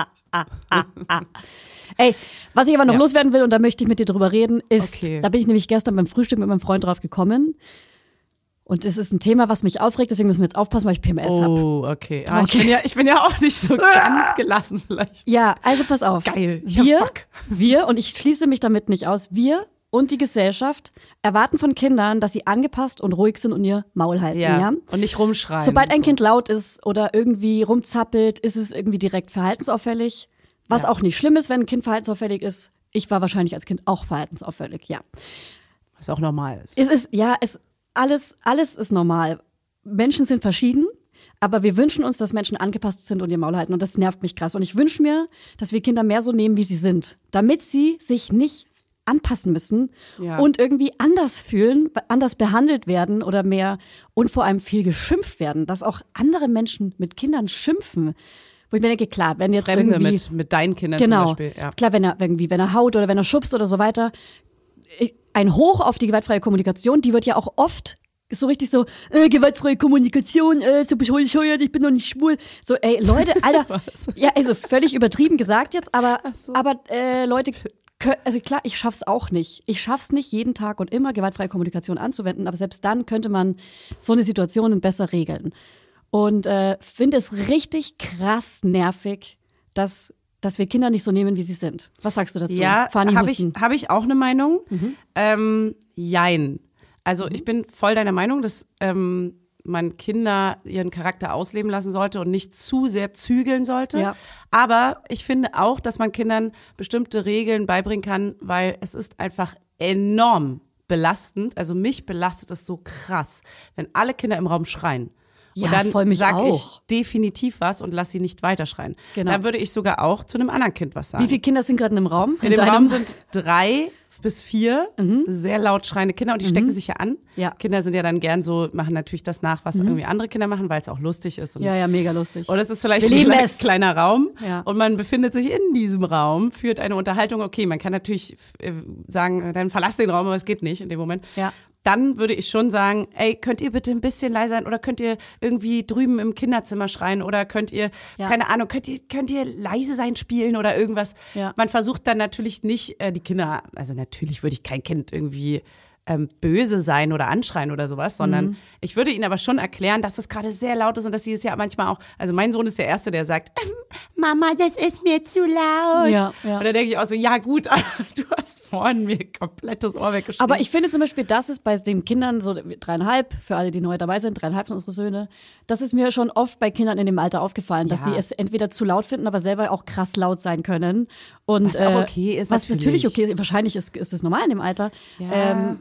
S2: Ey, was ich aber noch
S1: Ja.
S2: loswerden will, und da möchte ich mit dir drüber reden, ist,
S1: Okay.
S2: da bin ich nämlich gestern beim Frühstück mit meinem Freund drauf gekommen. Und es ist ein Thema, was mich aufregt, deswegen müssen wir jetzt aufpassen, weil ich PMS habe.
S1: Oh, okay. Ah, Ich,
S2: Okay.
S1: bin ja, ich bin ja auch nicht so ganz gelassen vielleicht.
S2: Ja, also pass auf.
S1: Geil, ich
S2: Wir, wir, und ich schließe mich damit nicht aus, wir und die Gesellschaft erwarten von Kindern, dass sie angepasst und ruhig sind und ihr Maul halten. Ja.
S1: Ja. Und nicht rumschreien.
S2: Sobald ein
S1: so.
S2: Kind laut ist oder irgendwie rumzappelt, ist es irgendwie direkt verhaltensauffällig. Was
S1: Ja.
S2: auch nicht schlimm ist, wenn ein Kind verhaltensauffällig ist. Ich war wahrscheinlich als Kind auch verhaltensauffällig, ja.
S1: Was auch normal ist.
S2: Es ist, ja, es, alles, alles ist normal. Menschen sind verschieden, aber wir wünschen uns, dass Menschen angepasst sind und ihr Maul halten. Und das nervt mich krass. Und ich wünsche mir, dass wir Kinder mehr so nehmen, wie sie sind, damit sie sich nicht anpassen müssen
S1: Ja.
S2: und irgendwie anders fühlen, anders behandelt werden oder mehr und vor allem viel geschimpft werden, dass auch andere Menschen mit Kindern schimpfen. Wo ich mir denke, klar, wenn jetzt
S1: Fremde
S2: irgendwie
S1: mit, mit deinen Kindern
S2: genau.
S1: zum Beispiel. Ja.
S2: Klar, wenn er irgendwie, wenn er haut oder wenn er schubst oder so weiter. Ich- Ein Hoch auf die gewaltfreie Kommunikation, die wird ja auch oft so richtig so, äh, gewaltfreie Kommunikation, äh, so bescheuert, ich bin doch nicht schwul. So, ey, Leute, Alter, ja, also völlig übertrieben gesagt jetzt, aber,
S1: so.
S2: aber äh, Leute, also klar, ich schaff's auch nicht. Ich schaff's nicht, jeden Tag und immer gewaltfreie Kommunikation anzuwenden, aber selbst dann könnte man so eine Situation besser regeln. Und äh, finde es richtig krass nervig, dass, dass wir Kinder nicht so nehmen, wie sie sind. Was sagst du dazu?
S1: Ja, habe ich, hab ich auch eine Meinung.
S2: Mhm.
S1: Ähm, jein. Also ich bin voll deiner Meinung, dass ähm, man Kinder ihren Charakter ausleben lassen sollte und nicht zu sehr zügeln sollte.
S2: Ja.
S1: Aber ich finde auch, dass man Kindern bestimmte Regeln beibringen kann, weil es ist einfach enorm belastend. Also mich belastet es so krass, wenn alle Kinder im Raum schreien.
S2: Ja,
S1: und dann
S2: voll mich
S1: sag ich
S2: auch.
S1: definitiv was und lass sie nicht weiterschreien.
S2: Genau.
S1: Dann würde ich sogar auch zu einem anderen Kind was sagen.
S2: Wie viele Kinder sind gerade in dem Raum?
S1: In dem
S2: deinem-
S1: Raum sind drei bis vier sehr laut schreiende Kinder und die stecken sich ja an.
S2: Mhm. Ja. Mhm.
S1: Kinder sind ja dann gern so, machen natürlich das nach, was irgendwie andere Kinder machen, weil es auch lustig ist.
S2: Ja, ja, mega lustig.
S1: und es ist vielleicht
S2: Wir
S1: ein
S2: es.
S1: kleiner Raum
S2: Ja.
S1: und man befindet sich in diesem Raum, führt eine Unterhaltung. Okay, man kann natürlich äh, sagen, dann verlass den Raum, aber es geht nicht in dem Moment.
S2: Ja.
S1: Dann würde ich schon sagen, ey, könnt ihr bitte ein bisschen leiser sein oder könnt ihr irgendwie drüben im Kinderzimmer schreien oder könnt ihr,
S2: Ja.
S1: keine Ahnung, könnt ihr, könnt ihr leise sein spielen oder irgendwas.
S2: Ja.
S1: Man versucht dann natürlich nicht äh, die Kinder, also natürlich würde ich kein Kind irgendwie ähm, böse sein oder anschreien oder sowas, sondern
S2: Mhm.
S1: ich würde ihnen aber schon erklären, dass das gerade sehr laut ist und dass sie es ja manchmal auch, also mein Sohn ist der Erste, der sagt, ähm, Mama, das ist mir zu laut.
S2: Ja, ja.
S1: Und da denke ich auch so, ja gut, du hast vorhin mir komplett das Ohr weggeschnitten.
S2: Aber ich finde zum Beispiel, das ist bei den Kindern so dreieinhalb, für alle, die neu dabei sind, dreieinhalb sind unsere Söhne, das ist mir schon oft bei Kindern in dem Alter aufgefallen, dass
S1: Ja.
S2: sie es entweder zu laut finden, aber selber auch krass laut sein können. Und,
S1: Was auch
S2: äh,
S1: okay ist,
S2: Was natürlich
S1: natürlich.
S2: okay ist. Wahrscheinlich ist, ist es normal in dem Alter.
S1: Ja.
S2: Ähm,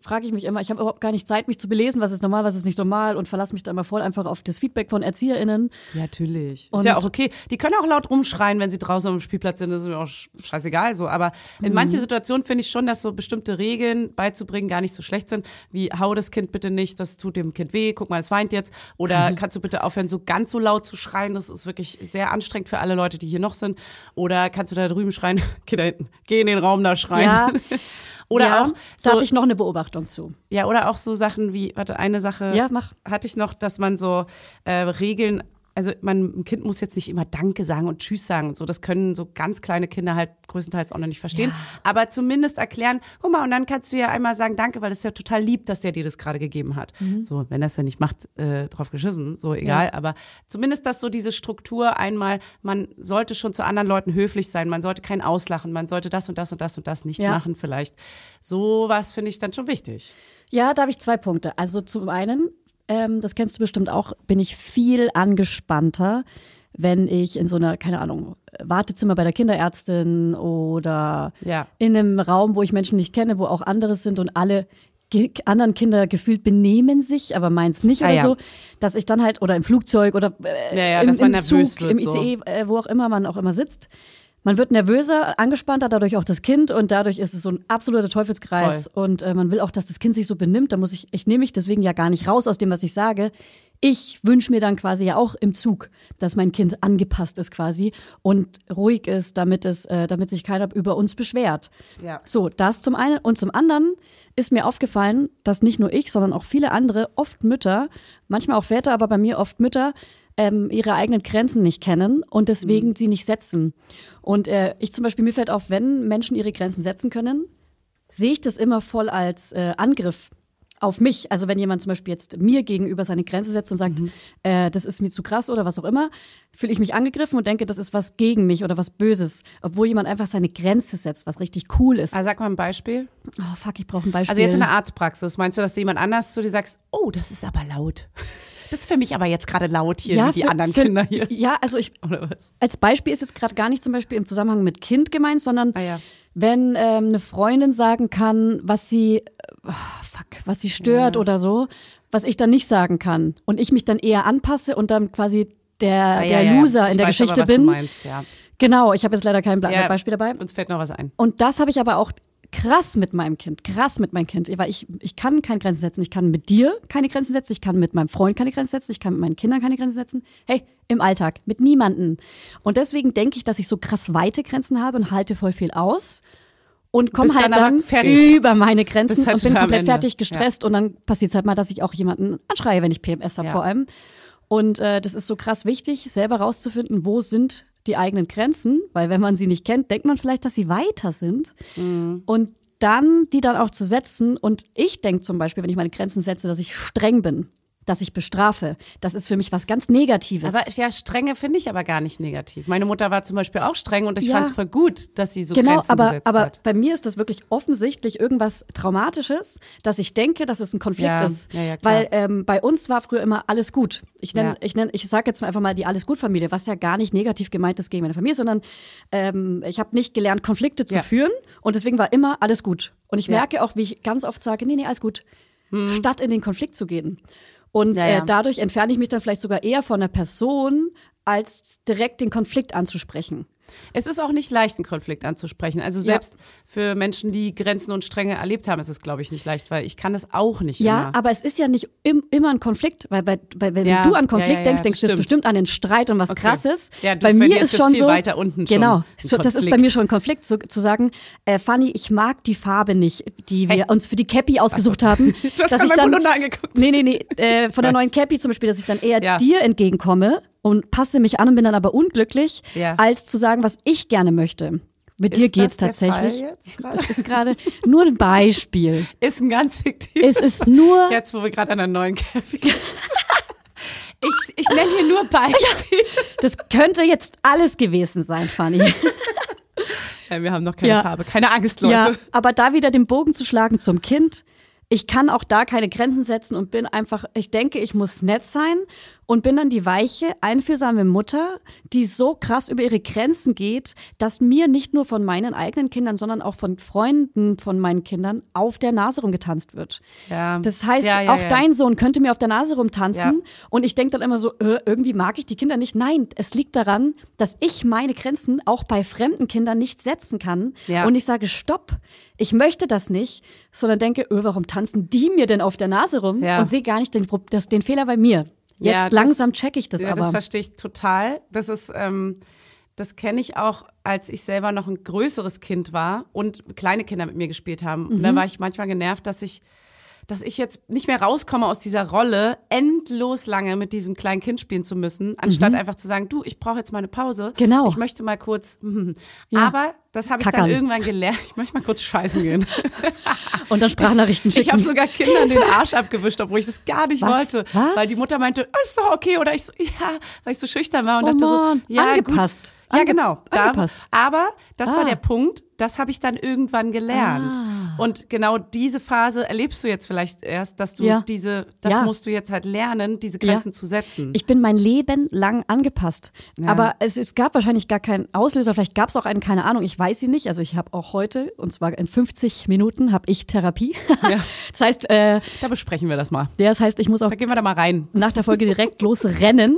S2: frage ich mich immer, ich habe überhaupt gar nicht Zeit, mich zu belesen, was ist normal, was ist nicht normal und verlasse mich da immer voll einfach auf das Feedback von ErzieherInnen.
S1: Ja, natürlich.
S2: Und-
S1: ist ja auch okay. Die können auch laut rumschreien, wenn sie draußen am Spielplatz sind. Das ist mir auch sch- scheißegal so. Aber in
S2: Mhm.
S1: manchen Situationen finde ich schon, dass so bestimmte Regeln beizubringen gar nicht so schlecht sind. Wie hau das Kind bitte nicht, das tut dem Kind weh, guck mal, es weint jetzt. Oder kannst du bitte aufhören, so ganz so laut zu schreien. Das ist wirklich sehr anstrengend für alle Leute, die hier noch sind. Oder kannst du da drüben schreien, geh da hinten, geh in den Raum da schreien.
S2: Ja.
S1: Oder
S2: ja,
S1: auch
S2: da
S1: so,
S2: habe ich noch eine Beobachtung zu.
S1: ja, oder auch so Sachen wie, warte, eine Sache
S2: Ja, mach.
S1: hatte ich noch, dass man so äh, Regeln, also man, ein Kind muss jetzt nicht immer Danke sagen und Tschüss sagen und so. Das können so ganz kleine Kinder halt größtenteils auch noch nicht verstehen. Aber zumindest erklären, guck mal, und dann kannst du ja einmal sagen Danke, weil das ist ja total lieb, dass der dir das gerade gegeben hat. So, wenn das ja nicht macht, äh, drauf geschissen, so egal. Aber zumindest, dass so diese Struktur einmal, man sollte schon zu anderen Leuten höflich sein, man sollte kein Auslachen, man sollte das und das und das und das nicht
S2: Ja.
S1: machen vielleicht. Sowas finde ich dann schon wichtig.
S2: Ja, da habe ich zwei Punkte. Also zum einen, ähm, das kennst du bestimmt auch, bin ich viel angespannter, wenn ich in so einer, keine Ahnung, Wartezimmer bei der Kinderärztin oder
S1: Ja.
S2: in einem Raum, wo ich Menschen nicht kenne, wo auch andere sind und alle anderen Kinder gefühlt benehmen sich, aber meins nicht
S1: Ah,
S2: oder
S1: ja.
S2: so, dass ich dann halt, oder im Flugzeug oder äh,
S1: Ja, ja,
S2: im, im Zug,
S1: wird,
S2: im
S1: so.
S2: ICE, äh, wo auch immer man auch immer sitzt. Man wird nervöser, angespannter, dadurch auch das Kind und dadurch ist es so ein absoluter Teufelskreis. Und äh, man will auch, dass das Kind sich so benimmt. Da muss ich, ich nehme mich deswegen ja gar nicht raus aus dem, was ich sage. Ich wünsche mir dann quasi ja auch im Zug, dass mein Kind angepasst ist quasi und ruhig ist, damit es, äh, damit sich keiner über uns beschwert.
S1: Ja.
S2: So, das zum einen. Und zum anderen ist mir aufgefallen, dass nicht nur ich, sondern auch viele andere, oft Mütter, manchmal auch Väter, aber bei mir oft Mütter, ähm, ihre eigenen Grenzen nicht kennen und deswegen
S1: Mhm.
S2: sie nicht setzen. Und äh, ich zum Beispiel, mir fällt auf, wenn Menschen ihre Grenzen setzen können, sehe ich das immer voll als äh, Angriff auf mich. Also wenn jemand zum Beispiel jetzt mir gegenüber seine Grenze setzt und sagt,
S1: Mhm.
S2: äh, das ist mir zu krass oder was auch immer, fühle ich mich angegriffen und denke, das ist was gegen mich oder was Böses. Obwohl jemand einfach seine Grenze setzt, was richtig cool ist.
S1: Also sag mal ein Beispiel.
S2: oh fuck, ich brauche ein Beispiel.
S1: Also jetzt in der Arztpraxis, meinst du, dass du jemand anders zu dir sagst, oh, das ist aber laut. Das ist für mich aber jetzt gerade laut hier, wie die
S2: für-
S1: anderen
S2: für-
S1: Kinder hier.
S2: Ja, also ich,
S1: Oder was?
S2: als Beispiel ist jetzt gerade gar nicht zum Beispiel im Zusammenhang mit Kind gemeint, sondern
S1: Ah, ja.
S2: wenn ähm, eine Freundin sagen kann, was sie, oh, fuck, was sie stört oder so, was ich dann nicht sagen kann und ich mich dann eher anpasse und dann quasi der,
S1: Ah, ja,
S2: der
S1: ja, ja.
S2: Loser in der Geschichte
S1: aber,
S2: bin.
S1: Du meinst, ja.
S2: Genau, ich habe jetzt leider kein
S1: Ja.
S2: Beispiel dabei.
S1: Uns fällt noch was ein.
S2: Und das habe ich aber auch krass mit meinem Kind, krass mit meinem Kind, weil ich, ich kann keine Grenzen setzen. Ich kann mit dir keine Grenzen setzen, ich kann mit meinem Freund keine Grenzen setzen, ich kann mit meinen Kindern keine Grenzen setzen. Hey, im Alltag, mit niemanden. Und deswegen denke ich, dass ich so krass weite Grenzen habe und halte voll viel aus. Und komme halt
S1: dann
S2: dann über meine Grenzen
S1: halt
S2: und bin komplett fertig, gestresst und dann passiert es halt mal, dass ich auch jemanden anschreie, wenn ich PMS habe
S1: Ja.
S2: vor allem. Und äh, das ist so krass wichtig, selber rauszufinden, wo sind die eigenen Grenzen, weil wenn man sie nicht kennt, denkt man vielleicht, dass sie weiter sind.
S1: Mhm.
S2: Und dann die dann auch zu setzen. Und ich denke zum Beispiel, wenn ich meine Grenzen setze, dass ich streng bin, dass ich bestrafe. Das ist für mich was ganz Negatives.
S1: Aber ja, strenge finde ich aber gar nicht negativ. Meine Mutter war zum Beispiel auch streng und ich
S2: Ja.
S1: fand es voll gut, dass sie so
S2: genau,
S1: Grenzen
S2: aber,
S1: gesetzt
S2: aber
S1: hat.
S2: bei mir ist das wirklich offensichtlich irgendwas Traumatisches, dass ich denke, dass es ein Konflikt
S1: Ja,
S2: ist.
S1: ja, ja, klar.
S2: Weil ähm, bei uns war früher immer alles gut. Ich nenne, ich nenne, ich sage jetzt mal einfach mal die alles gut Familie, was ja gar nicht negativ gemeint ist gegen meine Familie, sondern ähm, ich habe nicht gelernt, Konflikte zu führen und deswegen war immer alles gut. Und ich merke auch, wie ich ganz oft sage, nee, nee, alles gut, statt in den Konflikt zu gehen. Und.
S1: Ja, ja.
S2: Äh, dadurch entferne ich mich dann vielleicht sogar eher von der Person, als direkt den Konflikt anzusprechen.
S1: Es ist auch nicht leicht, einen Konflikt anzusprechen. Also selbst für Menschen, die Grenzen und Strenge erlebt haben, ist es, glaube ich, nicht leicht, weil ich kann es auch nicht
S2: Ja,
S1: immer.
S2: aber es ist ja nicht im, immer ein Konflikt, weil bei, bei, wenn
S1: Ja,
S2: du an
S1: ja,
S2: Konflikt
S1: ja, ja,
S2: denkst, denkst du
S1: stimmt.
S2: bestimmt an den Streit und was
S1: Okay.
S2: krasses.
S1: Ja, du
S2: bei mir ist schon
S1: viel
S2: so,
S1: weiter unten schon,
S2: Genau, so, das ist bei mir schon ein Konflikt, so, zu sagen, äh, Fanny, ich mag die Farbe nicht, die wir
S1: Hey.
S2: uns für die Cappy ausgesucht haben.
S1: Du hast
S2: dass ich dann,
S1: angeguckt.
S2: Nee, nee, nee, äh, von der neuen Cappy zum Beispiel, dass ich dann eher
S1: Ja.
S2: dir entgegenkomme und passe mich an und bin dann aber unglücklich,
S1: Ja.
S2: als zu sagen, was ich gerne möchte. Mit dir
S1: Ist
S2: geht's
S1: das der
S2: tatsächlich.
S1: Fall jetzt gerade?
S2: Das ist gerade nur ein Beispiel.
S1: Ist ein ganz fiktives.
S2: Es ist nur
S1: Jetzt, wo wir gerade an der neuen Kevin sind. Ich, ich nenne hier nur Beispiele.
S2: Das könnte jetzt alles gewesen sein, Fanny.
S1: Ja, wir haben noch keine
S2: Ja.
S1: Farbe. Keine Angst, Leute.
S2: Ja, aber da wieder den Bogen zu schlagen zum Kind. Ich kann auch da keine Grenzen setzen und bin einfach, ich denke, ich muss nett sein und bin dann die weiche, einfühlsame Mutter, die so krass über ihre Grenzen geht, dass mir nicht nur von meinen eigenen Kindern, sondern auch von Freunden von meinen Kindern auf der Nase rumgetanzt wird.
S1: Ja.
S2: Das heißt,
S1: Ja, ja,
S2: auch dein Sohn könnte mir auf der Nase rumtanzen und ich denke dann immer so, äh, irgendwie mag ich die Kinder nicht. Nein, es liegt daran, dass ich meine Grenzen auch bei fremden Kindern nicht setzen kann
S1: Ja.
S2: und ich sage, stopp, ich möchte das nicht, sondern denke, öh, warum tanzen die mir denn auf der Nase rum
S1: Ja.
S2: und sehe gar nicht den, das, den Fehler bei mir. Jetzt
S1: Ja, das-
S2: langsam checke ich das
S1: ja,
S2: aber.
S1: das verstehe ich total. Das ist, ähm, das kenne ich auch, als ich selber noch ein größeres Kind war und kleine Kinder mit mir gespielt haben. Und
S2: Mhm.
S1: da war ich manchmal genervt, dass ich dass ich jetzt nicht mehr rauskomme aus dieser Rolle, endlos lange mit diesem kleinen Kind spielen zu müssen, anstatt einfach zu sagen, du, ich brauche jetzt mal eine Pause.
S2: Mhm. Genau.
S1: Ich möchte mal kurz. mhm.
S2: Ja.
S1: Aber das habe ich
S2: Kackern.
S1: dann irgendwann gelernt. Ich möchte mal kurz scheißen gehen.
S2: und dann Sprachnachrichten schicken.
S1: Ich habe sogar Kindern den Arsch abgewischt, obwohl ich das gar nicht
S2: Was?
S1: wollte.
S2: Was?
S1: Weil die Mutter meinte, "Ah, ist doch okay. Oder ich so, ja, weil ich so schüchtern war und
S2: Oh
S1: dachte
S2: Mann,
S1: so, ja,
S2: angepasst.
S1: Gut. Ja, genau. Da-
S2: angepasst.
S1: Aber das war
S2: Ah.
S1: der Punkt, das habe ich dann irgendwann gelernt.
S2: Ah.
S1: Und genau diese Phase erlebst du jetzt vielleicht erst, dass du
S2: Ja.
S1: diese, das
S2: Ja.
S1: musst du jetzt halt lernen, diese Grenzen zu setzen.
S2: Ich bin mein Leben lang angepasst. Aber es, es gab wahrscheinlich gar keinen Auslöser. Vielleicht gab es auch einen, keine Ahnung, ich weiß sie nicht. Also ich habe auch heute, und zwar in 50 Minuten, habe ich Therapie.
S1: Ja.
S2: Das heißt, äh,
S1: da besprechen wir das mal.
S2: das heißt, ich muss auch
S1: Da gehen wir da mal rein.
S2: nach der Folge direkt losrennen.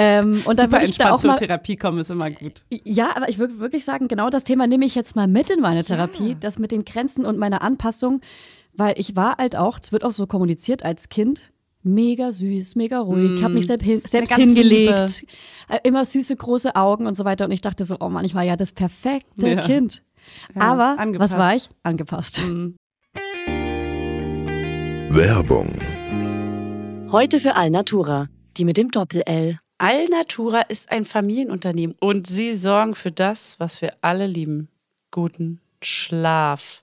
S1: Ja.
S2: Ähm, und dann
S1: Super
S2: würde ich da auch
S1: zur
S2: mal.
S1: Therapie kommen ist immer gut.
S2: Ja, aber ich würde wirklich sagen, genau das Thema nehme ich jetzt mal mit in meine Therapie, das mit den Grenzen und meiner Anpassung, weil ich war halt auch, es wird auch so kommuniziert als Kind, mega süß, mega ruhig, ich habe mich selbst, hin, selbst hingelegt, äh, immer süße große Augen und so weiter und ich dachte so, oh Mann, ich war ja das perfekte
S1: Ja.
S2: Kind.
S1: Ja,
S2: aber
S1: angepasst.
S2: was war ich? Angepasst.
S3: Werbung,
S5: Heute für Alnatura, die mit dem Doppel-L.
S4: Alnatura ist ein Familienunternehmen und sie sorgen für das, was wir alle lieben. Guten Schlaf.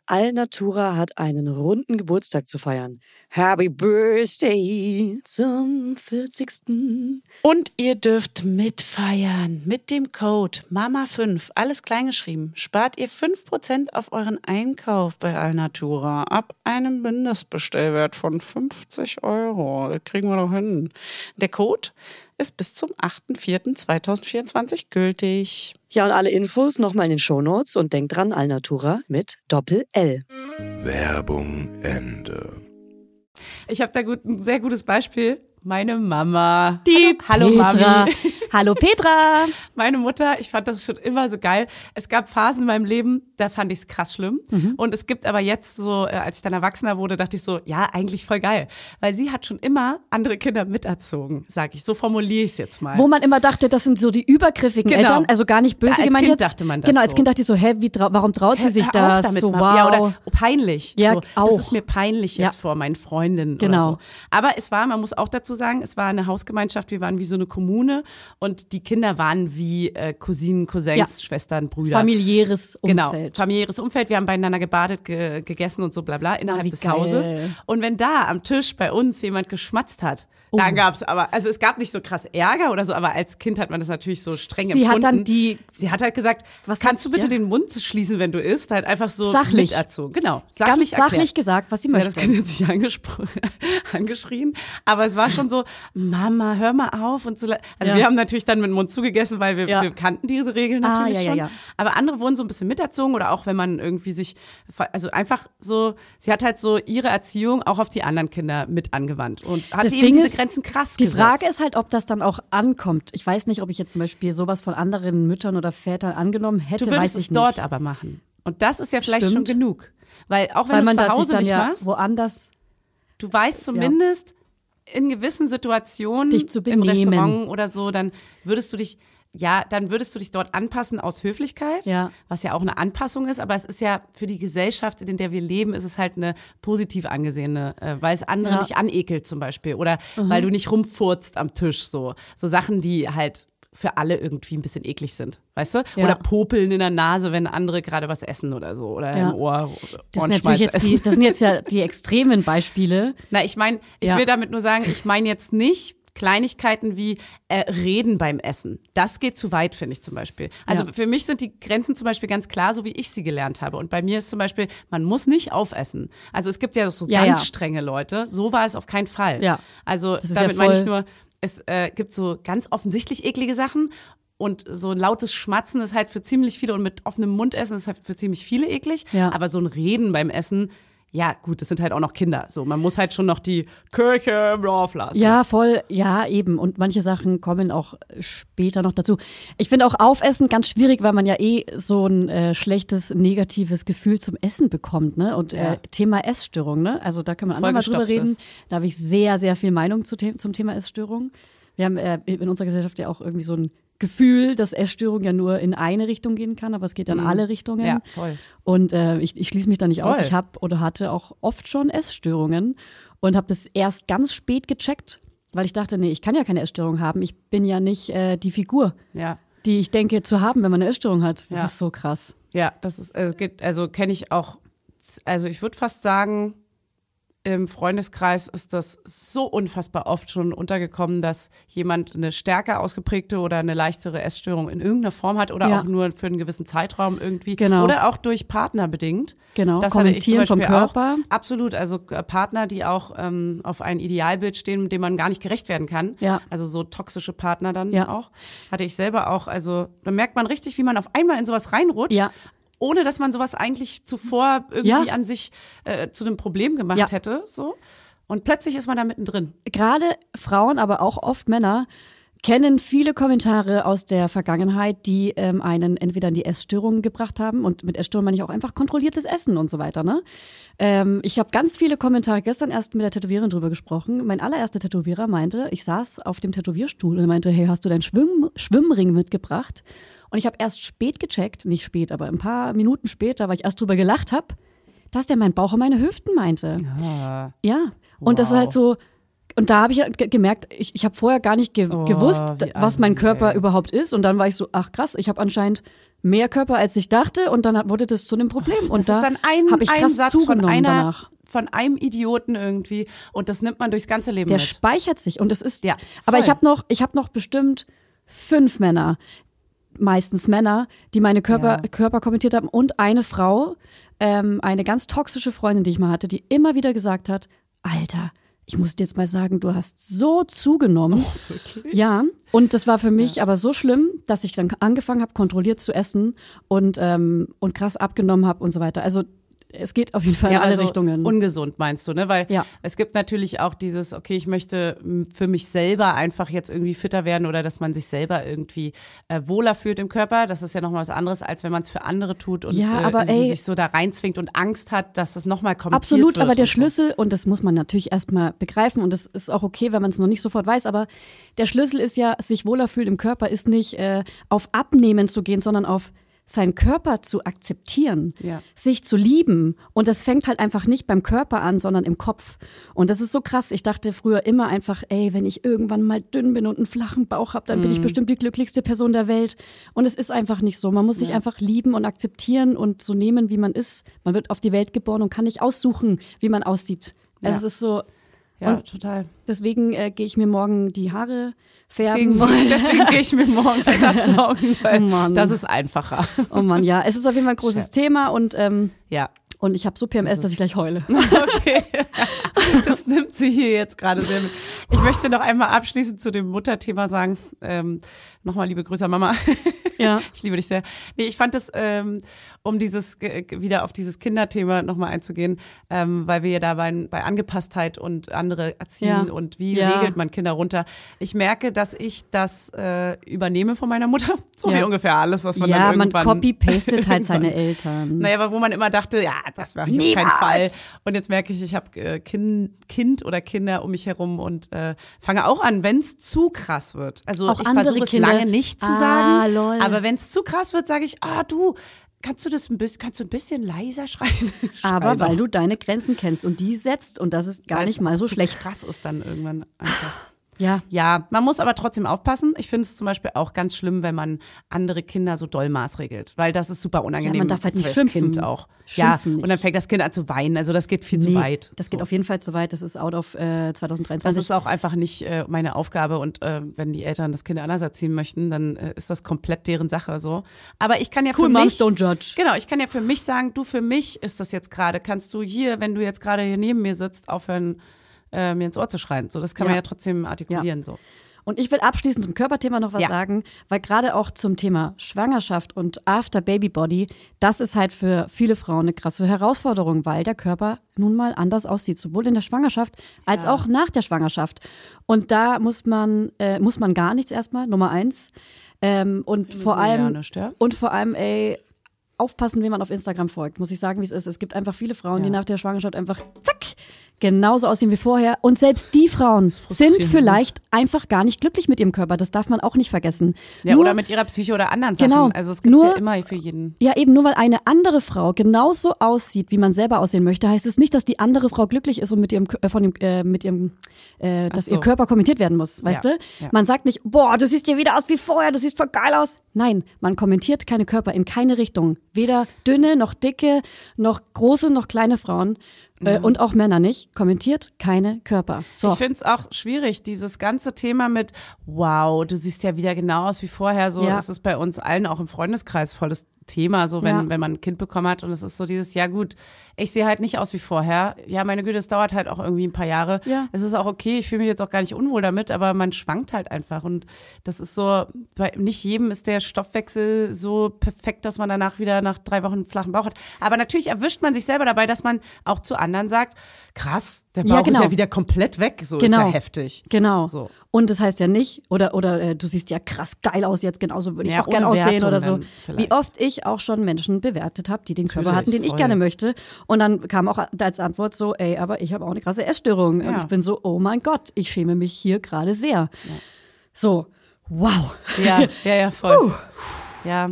S5: Alnatura hat einen runden Geburtstag zu feiern. Happy Birthday zum 40.
S4: Und ihr dürft mitfeiern. Mit dem Code MAMA5, alles kleingeschrieben, spart ihr 5% auf euren Einkauf bei Alnatura ab einem Mindestbestellwert von 50 Euro. Das kriegen wir doch hin. Der Code ist bis zum 8.4.2024 gültig.
S5: Ja, und alle Infos nochmal in den Shownotes und denkt dran, Alnatura mit Doppel-L.
S3: Werbung Ende.
S1: Ich habe da gut, ein sehr gutes Beispiel. Meine Mama.
S2: Die
S1: Hallo,
S2: Petra.
S1: Mami.
S2: Hallo Petra.
S1: Meine Mutter, ich fand das schon immer so geil. Es gab Phasen in meinem Leben, da fand ich es krass schlimm.
S2: Mhm.
S1: Und es gibt aber jetzt so, äh, als ich dann erwachsener wurde, dachte ich so, ja, eigentlich voll geil. Weil sie hat schon immer andere Kinder miterzogen, sag ich. So formuliere ich es jetzt mal.
S2: Wo man immer dachte, das sind so die übergriffigen
S1: Genau.
S2: Eltern, also gar nicht böse
S1: Ja, als
S2: gemeint
S1: Kind
S2: jetzt.
S1: dachte man das
S2: Genau, als. Kind dachte ich so, hä, wie trau warum traut sie sich das?
S1: damit,
S2: so, wow.
S1: Ja, oder oh, peinlich.
S2: Ja,
S1: so,
S2: auch.
S1: Das ist mir peinlich jetzt
S2: Ja.
S1: vor meinen Freundinnen
S2: Genau.
S1: oder so. Aber es war, man muss auch dazu sagen, es war eine Hausgemeinschaft, wir waren wie so eine Kommune und die Kinder waren wie äh, Cousinen, Cousins,
S2: Ja.
S1: Schwestern, Brüder.
S2: Familiäres
S1: Genau,
S2: Umfeld.
S1: familiäres Umfeld. Wir haben beieinander gebadet, ge gegessen und so bla bla innerhalb
S2: wie
S1: des
S2: geil.
S1: Hauses. Und wenn da am Tisch bei uns jemand geschmatzt hat,
S2: Oh.
S1: dann gab's aber, also es gab nicht so krass Ärger oder so, aber als Kind hat man das natürlich so streng
S2: Sie hat
S1: empfunden.
S2: dann die-
S1: Sie hat halt gesagt,
S2: Was
S1: kannst
S2: hat-
S1: du bitte
S2: ja.
S1: den Mund schließen, wenn du isst? Halt einfach so
S2: Sachlich.
S1: miterzogen. Genau,
S2: Ganz
S1: sachlich
S2: sachlich
S1: erklärt.
S2: gesagt, was sie
S1: Sie hat das
S2: möchte.
S1: Kind hat sich angeschrien, aber es war schon so, Mama, hör mal auf und so. Also
S2: Ja.
S1: wir haben natürlich dann mit dem Mund zugegessen, weil wir,
S2: Ja.
S1: wir kannten diese Regeln
S2: Ah,
S1: natürlich
S2: ja, ja,
S1: schon. Aber andere wurden so ein bisschen miterzogen oder auch wenn man irgendwie sich, also einfach so, sie hat halt so ihre Erziehung auch auf die anderen Kinder mit angewandt und hat
S2: Das
S1: eben
S2: Ding
S1: diese
S2: ist,
S1: Grenzen krass
S2: Die
S1: gesetzt.
S2: Frage ist halt, ob das dann auch ankommt. Ich weiß nicht, ob ich jetzt zum Beispiel sowas von anderen Müttern oder Vätern angenommen hätte,
S1: du
S2: weiß
S1: würdest
S2: ich
S1: es
S2: nicht.
S1: dort aber machen. Und das ist ja vielleicht
S2: Stimmt.
S1: schon genug. Weil auch wenn du
S2: man
S1: es zu Hause nicht
S2: ja
S1: machst,
S2: woanders
S1: du weißt zumindest in gewissen Situationen
S2: Dich zu
S1: im. Restaurant oder so, dann würdest du dich ja, dann würdest du dich dort anpassen aus Höflichkeit,
S2: Ja.
S1: was ja auch eine Anpassung ist, aber es ist ja für die Gesellschaft, in der wir leben, ist es halt eine positiv angesehene, äh, weil es andere
S2: Ja. Mhm.
S1: nicht anekelt zum Beispiel oder weil du nicht rumfurzt am Tisch so, so Sachen, die halt für alle irgendwie ein bisschen eklig sind, weißt du?
S2: Ja.
S1: Oder popeln in der Nase, wenn andere gerade was essen oder so oder
S2: Ja.
S1: im Ohr
S2: das sind natürlich jetzt die, das sind jetzt ja die extremen Beispiele.
S1: Na, ich meine, ich will damit nur sagen, ich meine jetzt nicht Kleinigkeiten wie äh, Reden beim Essen. Das geht zu weit, finde ich zum Beispiel. Also
S2: Ja.
S1: für mich sind die Grenzen zum Beispiel ganz klar, so wie ich sie gelernt habe. Und bei mir ist zum Beispiel, man muss nicht aufessen. Also es gibt ja so
S2: Ja,
S1: ganz
S2: ja.
S1: strenge Leute. So war es auf keinen Fall.
S2: Ja.
S1: Also damit meine ich nur, es äh, gibt so ganz offensichtlich eklige Sachen. Und so ein lautes Schmatzen ist halt für ziemlich viele und mit offenem Mund essen ist halt für ziemlich viele eklig.
S2: Ja.
S1: Aber so ein Reden beim Essen, ja gut, das sind halt auch noch Kinder. So, man muss halt schon noch die Kirche im Dorf lassen.
S2: Ja, voll, ja, eben. Und manche Sachen kommen auch später noch dazu. Ich finde auch Aufessen ganz schwierig, weil man ja eh so ein äh, schlechtes, negatives Gefühl zum Essen bekommt, ne? Und
S1: Ja.
S2: äh, Thema Essstörung, ne? Also da können wir andermal drüber reden.
S1: Vollgestopftes.
S2: Da habe ich sehr, sehr viel Meinung zu, zum Thema Essstörung. Wir haben äh, in unserer Gesellschaft ja auch irgendwie so ein Gefühl, dass Essstörung ja nur in eine Richtung gehen kann, aber es geht in alle Richtungen.
S1: Mhm. Ja, voll.
S2: Und äh, ich, ich schließe mich da nicht aus.
S1: Voll.
S2: Ich habe oder hatte auch oft schon Essstörungen und habe das erst ganz spät gecheckt, weil ich dachte, nee, ich kann ja keine Essstörung haben. Ich bin ja nicht äh, die Figur,
S1: Ja.
S2: die ich denke zu haben, wenn man eine Essstörung hat. Das
S1: Ja.
S2: ist so krass.
S1: Ja, das ist, also, also kenne ich auch, also ich würde fast sagen, im Freundeskreis ist das so unfassbar oft schon untergekommen, dass jemand eine stärker ausgeprägte oder eine leichtere Essstörung in irgendeiner Form hat oder
S2: Ja.
S1: auch nur für einen gewissen Zeitraum irgendwie.
S2: Genau.
S1: Oder auch durch Partner bedingt.
S2: Genau,
S1: Das
S2: Kommentieren vom Körper.
S1: Auch. Absolut, also äh, Partner, die auch ähm, auf ein Idealbild stehen, dem man gar nicht gerecht werden kann.
S2: Ja.
S1: Also so toxische Partner dann
S2: Ja.
S1: auch. Hatte ich selber auch. Also da merkt man richtig, wie man auf einmal in sowas reinrutscht
S2: Ja.
S1: Ohne dass man sowas eigentlich zuvor irgendwie
S2: Ja.
S1: an sich äh, zu einem Problem gemacht
S2: Ja.
S1: hätte. So. Und plötzlich ist man da mittendrin.
S2: Gerade Frauen, aber auch oft Männer kennen viele Kommentare aus der Vergangenheit, die ähm, einen entweder in die Essstörungen gebracht haben und mit Essstörungen meine ich auch einfach kontrolliertes Essen und so weiter. Ne? Ähm, ich habe ganz viele Kommentare gestern erst mit der Tätowiererin drüber gesprochen. Mein allererster Tätowierer meinte, ich saß auf dem Tätowierstuhl und meinte, hey, hast du deinen Schwimm Schwimmring mitgebracht? Und ich habe erst spät gecheckt, nicht spät, aber ein paar Minuten später, weil ich erst drüber gelacht habe, dass der mein Bauch und meine Hüften meinte. Ja. Und das ist
S1: Wow.
S2: halt so. Und da habe ich halt ge- gemerkt, ich, ich habe vorher gar nicht ge
S1: Oh,
S2: gewusst, was mein Körper
S1: ey.
S2: überhaupt ist. Und dann war ich so, ach krass, ich habe anscheinend mehr Körper, als ich dachte. Und dann wurde das zu einem Problem. und
S1: Das
S2: da habe ich
S1: ein
S2: krass
S1: Satz von
S2: zugenommen
S1: einer,
S2: danach.
S1: von einem Idioten irgendwie und das nimmt man durchs ganze Leben
S2: Der
S1: mit.
S2: speichert sich. Und es ist.
S1: Ja,
S2: aber ich
S1: voll.
S2: habe noch, ich habe noch bestimmt fünf Männer, meistens Männer, die meine Körper,
S1: Ja.
S2: Körper kommentiert haben und eine Frau, ähm, eine ganz toxische Freundin, die ich mal hatte, die immer wieder gesagt hat, Alter, ich muss dir jetzt mal sagen, du hast so zugenommen. Ja, und das war für mich aber so schlimm, dass ich dann angefangen habe, kontrolliert zu essen und, ähm, und krass abgenommen habe und so weiter. Also es geht auf jeden Fall in alle
S1: also
S2: Richtungen.
S1: Ungesund meinst du, ne? Weil
S2: Ja.
S1: es gibt natürlich auch dieses, okay, ich möchte m, für mich selber einfach jetzt irgendwie fitter werden oder dass man sich selber irgendwie äh, wohler fühlt im Körper. Das ist ja nochmal was anderes, als wenn man es für andere tut und
S2: Ja,
S1: äh,
S2: aber
S1: irgendwie
S2: ey-
S1: sich so da reinzwingt und Angst hat, dass das nochmal kommentiert
S2: Absolut, aber der
S1: und so.
S2: Schlüssel, und das muss man natürlich erstmal begreifen, und das ist auch okay, wenn man es noch nicht sofort weiß, aber der Schlüssel ist ja, sich wohler fühlen im Körper, ist nicht äh, auf Abnehmen zu gehen, sondern auf seinen Körper zu akzeptieren,
S1: Ja.
S2: sich zu lieben. Und das fängt halt einfach nicht beim Körper an, sondern im Kopf. Und das ist so krass. Ich dachte früher immer einfach, ey, wenn ich irgendwann mal dünn bin und einen flachen Bauch habe, dann bin
S1: Mhm.
S2: ich bestimmt die glücklichste Person der Welt. Und es ist einfach nicht so. Man muss sich einfach lieben und akzeptieren und so nehmen, wie man ist. Man wird auf die Welt geboren und kann nicht aussuchen, wie man aussieht. Also
S1: Ja.
S2: es ist so,
S1: Ja,
S2: und
S1: total.
S2: deswegen äh, gehe ich mir morgen die Haare
S1: Deswegen,
S2: färben.
S1: deswegen gehe ich mir morgen absaugen, weil
S2: Oh Mann.
S1: das ist einfacher.
S2: Oh Mann, ja, es ist auf jeden Fall ein großes
S1: Scherz.
S2: Thema und ähm,
S1: Ja.
S2: und ich habe so PMS, dass ich gleich heule.
S1: Okay. Das nimmt sie hier jetzt gerade sehr mit. Ich möchte noch einmal abschließend zu dem Mutterthema sagen. Ähm, Nochmal liebe Grüße Mama.
S2: Ja.
S1: Ich liebe dich sehr. Nee, ich fand es, ähm, um dieses wieder auf dieses Kinderthema nochmal einzugehen, ähm, weil wir ja da bei, bei Angepasstheit und andere erziehen
S2: Ja.
S1: und wie
S2: Ja.
S1: regelt man Kinder runter. Ich merke, dass ich das äh, übernehme von meiner Mutter. So wie
S2: Ja.
S1: ungefähr alles, was man
S2: ja,
S1: dann
S2: man
S1: irgendwann
S2: copy-pastet halt seine Eltern.
S1: naja, aber wo man immer dachte, ja, das mache ich auf keinen Fall. Und jetzt merke ich, ich habe äh, kind, kind oder Kinder um mich herum und äh, fange auch an, wenn es zu krass wird. Also
S2: Auch
S1: ich versuche es
S2: Kinder.
S1: lange nicht zu
S2: Ah,
S1: sagen,
S2: lol.
S1: aber wenn es zu krass wird, sage ich, ah du, kannst du das ein bisschen, kannst du ein bisschen leiser schreien?
S2: aber weil du deine Grenzen kennst und die setzt und das ist gar
S1: Weil
S2: nicht mal so schlecht.
S1: krass ist dann irgendwann einfach.
S2: Ja.
S1: Ja, man muss aber trotzdem aufpassen. Ich finde es zum Beispiel auch ganz schlimm, wenn man andere Kinder so doll maßregelt, weil das ist super unangenehm.
S2: Ja, man darf halt nicht schimpfen.
S1: Kind auch. Ja,
S2: Schimpfen nicht.
S1: und dann fängt das Kind an zu weinen. Also das geht viel zu
S2: Nee,
S1: weit.
S2: Das geht
S1: So.
S2: auf jeden Fall zu weit. Das ist out of äh, 2023.
S1: Das ist auch einfach nicht äh, meine Aufgabe und äh, wenn die Eltern das Kind anders erziehen möchten, dann äh, ist das komplett deren Sache so. Aber ich kann ja
S2: cool,
S1: für
S2: Moms
S1: mich
S2: don't judge.
S1: Genau, ich kann ja für mich sagen, du für mich ist das jetzt gerade. Kannst du hier, wenn du jetzt gerade hier neben mir sitzt, aufhören äh, mir ins Ohr zu schreien. So, das kann man
S2: Ja.
S1: ja trotzdem artikulieren so.
S2: Und ich will abschließend zum Körperthema noch was
S1: Ja.
S2: sagen, weil gerade auch zum Thema Schwangerschaft und After Baby Body, das ist halt für viele Frauen eine krasse Herausforderung, weil der Körper nun mal anders aussieht, sowohl in der Schwangerschaft als auch nach der Schwangerschaft. Und da muss man äh, muss man gar nichts erstmal Nummer eins ähm, und vor
S1: ja
S2: allem
S1: nicht, ja.
S2: und vor allem ey aufpassen, wen man auf Instagram folgt. Muss ich sagen, wie es ist. Es gibt einfach viele Frauen, die
S1: Ja.
S2: nach der Schwangerschaft einfach zack genauso aussehen wie vorher. Und selbst die Frauen sind vielleicht einfach gar nicht glücklich mit ihrem Körper. Das darf man auch nicht vergessen.
S1: Ja,
S2: nur,
S1: oder mit ihrer Psyche oder anderen Sachen.
S2: Genau.
S1: Also es gibt
S2: Nur-
S1: ja immer für jeden.
S2: ja, eben nur weil eine andere Frau genauso aussieht, wie man selber aussehen möchte, heißt es nicht, dass die andere Frau glücklich ist und mit ihrem, äh, von dem, äh, mit ihrem, äh, dass
S1: so.
S2: ihr Körper kommentiert werden muss, weißt
S1: Ja,
S2: du?
S1: ja.
S2: Man sagt nicht, boah, du siehst ja wieder aus wie vorher, du siehst voll geil aus. Nein, man kommentiert keine Körper in keine Richtung. Weder dünne, noch dicke, noch große, noch kleine Frauen. Äh, und auch Männer nicht, kommentiert keine Körper. So.
S1: Ich finde es auch schwierig, dieses ganze Thema mit, wow, du siehst ja wieder genau aus wie vorher. So
S2: Ja.
S1: ist es bei uns allen auch im Freundeskreis volles Thema, so wenn,
S2: Ja.
S1: wenn man ein Kind bekommen hat. Und es ist so dieses, ja gut, ich sehe halt nicht aus wie vorher. Ja, meine Güte, es dauert halt auch irgendwie ein paar Jahre.
S2: Ja.
S1: Es ist auch okay, ich fühle mich jetzt auch gar nicht unwohl damit, aber man schwankt halt einfach. Und das ist so, bei nicht jedem ist der Stoffwechsel so perfekt, dass man danach wieder nach drei Wochen einen flachen Bauch hat. Aber natürlich erwischt man sich selber dabei, dass man auch zu anderen sagt, krass, der Bauch
S2: Ja,
S1: ist
S2: genau.
S1: ja wieder komplett weg. So ist
S2: Genau.
S1: ja heftig.
S2: Genau.
S1: So.
S2: Und das heißt ja nicht, oder, oder äh, du siehst ja krass geil aus jetzt, genauso würde ich
S1: Ja,
S2: auch gerne aussehen oder so.
S1: vielleicht.
S2: Wie oft ich auch schon Menschen bewertet habe, die den Körper
S1: Natürlich,
S2: hatten, den ich
S1: voll.
S2: gerne möchte. Und dann kam auch als Antwort so, ey, aber ich habe auch eine krasse Essstörung. Und
S1: Ja.
S2: ich bin so, oh mein Gott, ich schäme mich hier gerade sehr. So, wow.
S1: Ja, ja, ja, voll. Ja.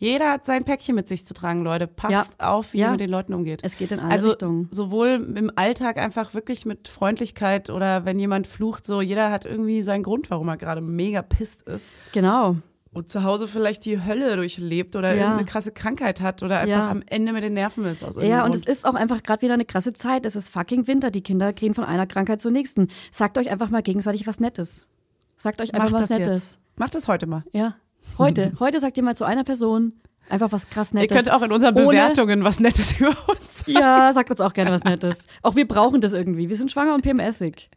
S1: Jeder hat sein Päckchen mit sich zu tragen, Leute. Passt auf, wie
S2: Ja.
S1: ihr mit den Leuten umgeht.
S2: Es geht in alle
S1: also
S2: Richtungen.
S1: sowohl im Alltag einfach wirklich mit Freundlichkeit oder wenn jemand flucht, so jeder hat irgendwie seinen Grund, warum er gerade mega pisst ist.
S2: Genau.
S1: Und zu Hause vielleicht die Hölle durchlebt oder
S2: Ja.
S1: irgendeine krasse Krankheit hat oder einfach
S2: Ja.
S1: am Ende mit den Nerven ist aus
S2: Ja, und es
S1: Grund.
S2: ist auch einfach gerade wieder eine krasse Zeit. Es ist fucking Winter. Die Kinder gehen von einer Krankheit zur nächsten. Sagt euch einfach mal gegenseitig was Nettes. Sagt euch einfach
S1: Macht
S2: was Nettes.
S1: jetzt. Macht das heute mal.
S2: Ja. Heute. Heute sagt ihr mal zu einer Person einfach was krass
S1: Ihr
S2: Nettes.
S1: könnt auch in unseren Bewertungen was Nettes über uns sagen.
S2: Ja, sagt uns auch gerne was Nettes. Auch wir brauchen das irgendwie. Wir sind schwanger und PMSig.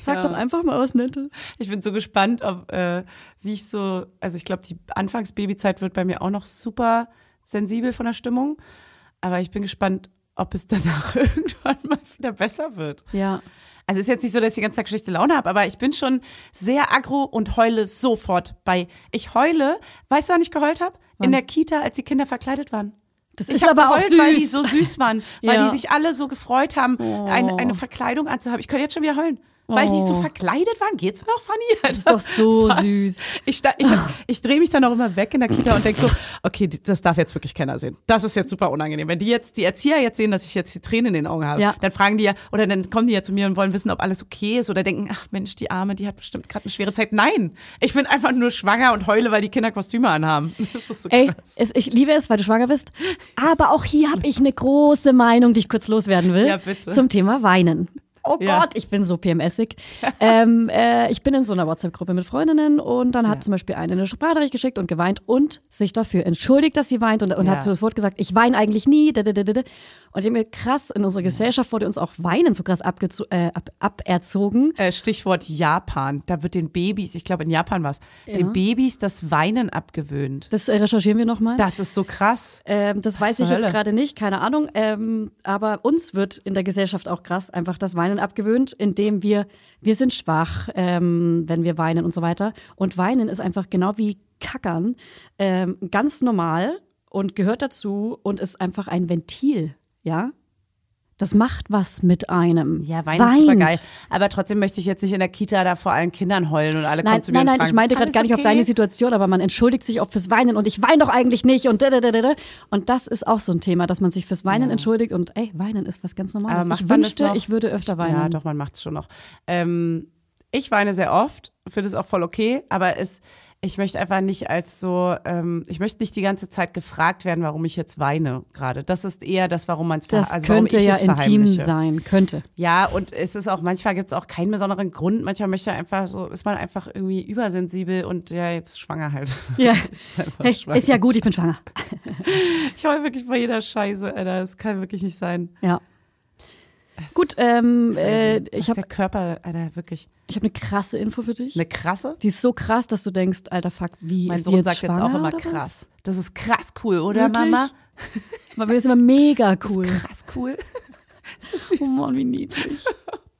S2: Sagt
S1: Ja.
S2: doch einfach mal was Nettes.
S1: Ich bin so gespannt, ob, äh, wie ich so, also ich glaube, die Anfangsbabyzeit wird bei mir auch noch super sensibel von der Stimmung. Aber ich bin gespannt, ob es danach irgendwann mal wieder besser wird.
S2: Ja.
S1: Also ist jetzt nicht so, dass ich die ganze Zeit schlechte Laune habe, aber ich bin schon sehr aggro und heule sofort bei. Ich heule, weißt du, wann ich geheult habe? In der Kita, als die Kinder verkleidet waren.
S2: Das
S1: Ich
S2: ist
S1: habe
S2: aber auch
S1: geheult,
S2: süß.
S1: weil die so süß waren, weil
S2: Ja.
S1: die sich alle so gefreut haben, eine, eine Verkleidung anzuhaben. Ich könnte jetzt schon wieder heulen. Weil die so
S2: Oh.
S1: verkleidet waren. Geht's noch, Fanny?
S2: Das ist doch so
S1: Was?
S2: süß.
S1: Ich, ich, hab- ich drehe mich dann auch immer weg in der Kita und denke so, okay, das darf jetzt wirklich keiner sehen. Das ist jetzt super unangenehm. Wenn die jetzt, die Erzieher jetzt sehen, dass ich jetzt die Tränen in den Augen habe,
S2: Ja.
S1: dann fragen die ja, oder dann kommen die ja zu mir und wollen wissen, ob alles okay ist oder denken, ach Mensch, die Arme, die hat bestimmt gerade eine schwere Zeit. Nein, ich bin einfach nur schwanger und heule, weil die Kinder Kostüme anhaben. Das ist so
S2: Ey,
S1: krass.
S2: es, ich liebe es, weil du schwanger bist. Aber auch hier habe ich eine große Meinung, die ich kurz loswerden will.
S1: Ja, bitte.
S2: Zum Thema Weinen. Oh
S1: Ja.
S2: Gott, ich bin so PMSig. ähm, äh, ich bin in so einer WhatsApp-Gruppe mit Freundinnen und dann hat zum Beispiel eine eine Sprachnachricht geschickt und geweint und sich dafür entschuldigt, dass sie weint und, und
S1: Ja.
S2: hat sofort gesagt, ich weine eigentlich nie. da, da, da, da, da. Und ich hab mir krass, in unserer Gesellschaft wurde uns auch Weinen so krass äh, ab, aberzogen.
S1: Äh, Stichwort Japan. Da wird den Babys, ich glaube in Japan war es, den Babys das Weinen abgewöhnt.
S2: Das äh, recherchieren wir nochmal.
S1: Das ist so krass.
S2: Ähm, das weiß
S1: zur
S2: ich jetzt
S1: Hölle?
S2: gerade nicht, keine Ahnung. Ähm, aber uns wird in der Gesellschaft auch krass einfach das Weinen abgewöhnt, indem wir, wir sind schwach, ähm, wenn wir weinen und so weiter. Und Weinen ist einfach genau wie Kackern ähm, ganz normal und gehört dazu und ist einfach ein Ventil, ja. Das macht was mit einem.
S1: Ja, Wein ist super geil. Aber trotzdem möchte ich jetzt nicht in der Kita da vor allen Kindern heulen und alle
S2: Nein,
S1: kommen zu mir
S2: nein, nein, ich meinte gerade gar
S1: "Alles
S2: nicht auf
S1: okay?"
S2: deine Situation, aber man entschuldigt sich auch fürs Weinen und ich weine doch eigentlich nicht und da, da, da, da. Und das ist auch so ein Thema, dass man sich fürs Weinen entschuldigt und ey, Weinen ist was ganz Normales.
S1: Aber
S2: ich wünschte, ich würde öfter weinen.
S1: Ja, doch, man macht es schon noch. Ähm, ich weine sehr oft, finde es auch voll okay, aber es, ich möchte einfach nicht als so, ähm, ich möchte nicht die ganze Zeit gefragt werden, warum ich jetzt weine gerade. Das ist eher das, warum man es
S2: Das
S1: also
S2: könnte ja intim sein, könnte.
S1: Ja, und es ist auch, manchmal gibt es auch keinen besonderen Grund. Manchmal möchte einfach so, ist man einfach irgendwie übersensibel und ja, jetzt schwanger halt.
S2: Ja.
S1: ist,
S2: Hey,
S1: schwanger.
S2: ist ja gut, ich bin schwanger.
S1: Ich heule wirklich bei jeder Scheiße, Alter. Das kann wirklich nicht sein.
S2: Ja. Gut, ähm, äh, ich habe
S1: der Körper, Alter, wirklich
S2: ich hab eine krasse Info für dich.
S1: eine krasse.
S2: Die ist so krass, dass du denkst, alter Fuck, wie
S1: Mein
S2: ist
S1: Sohn
S2: jetzt
S1: sagt jetzt auch immer krass. Das ist krass cool, oder
S2: Wirklich?
S1: Mama?
S2: Aber wir sind immer mega
S1: Das
S2: cool.
S1: ist krass cool. Das ist süß.
S2: Oh Mann, wie niedlich.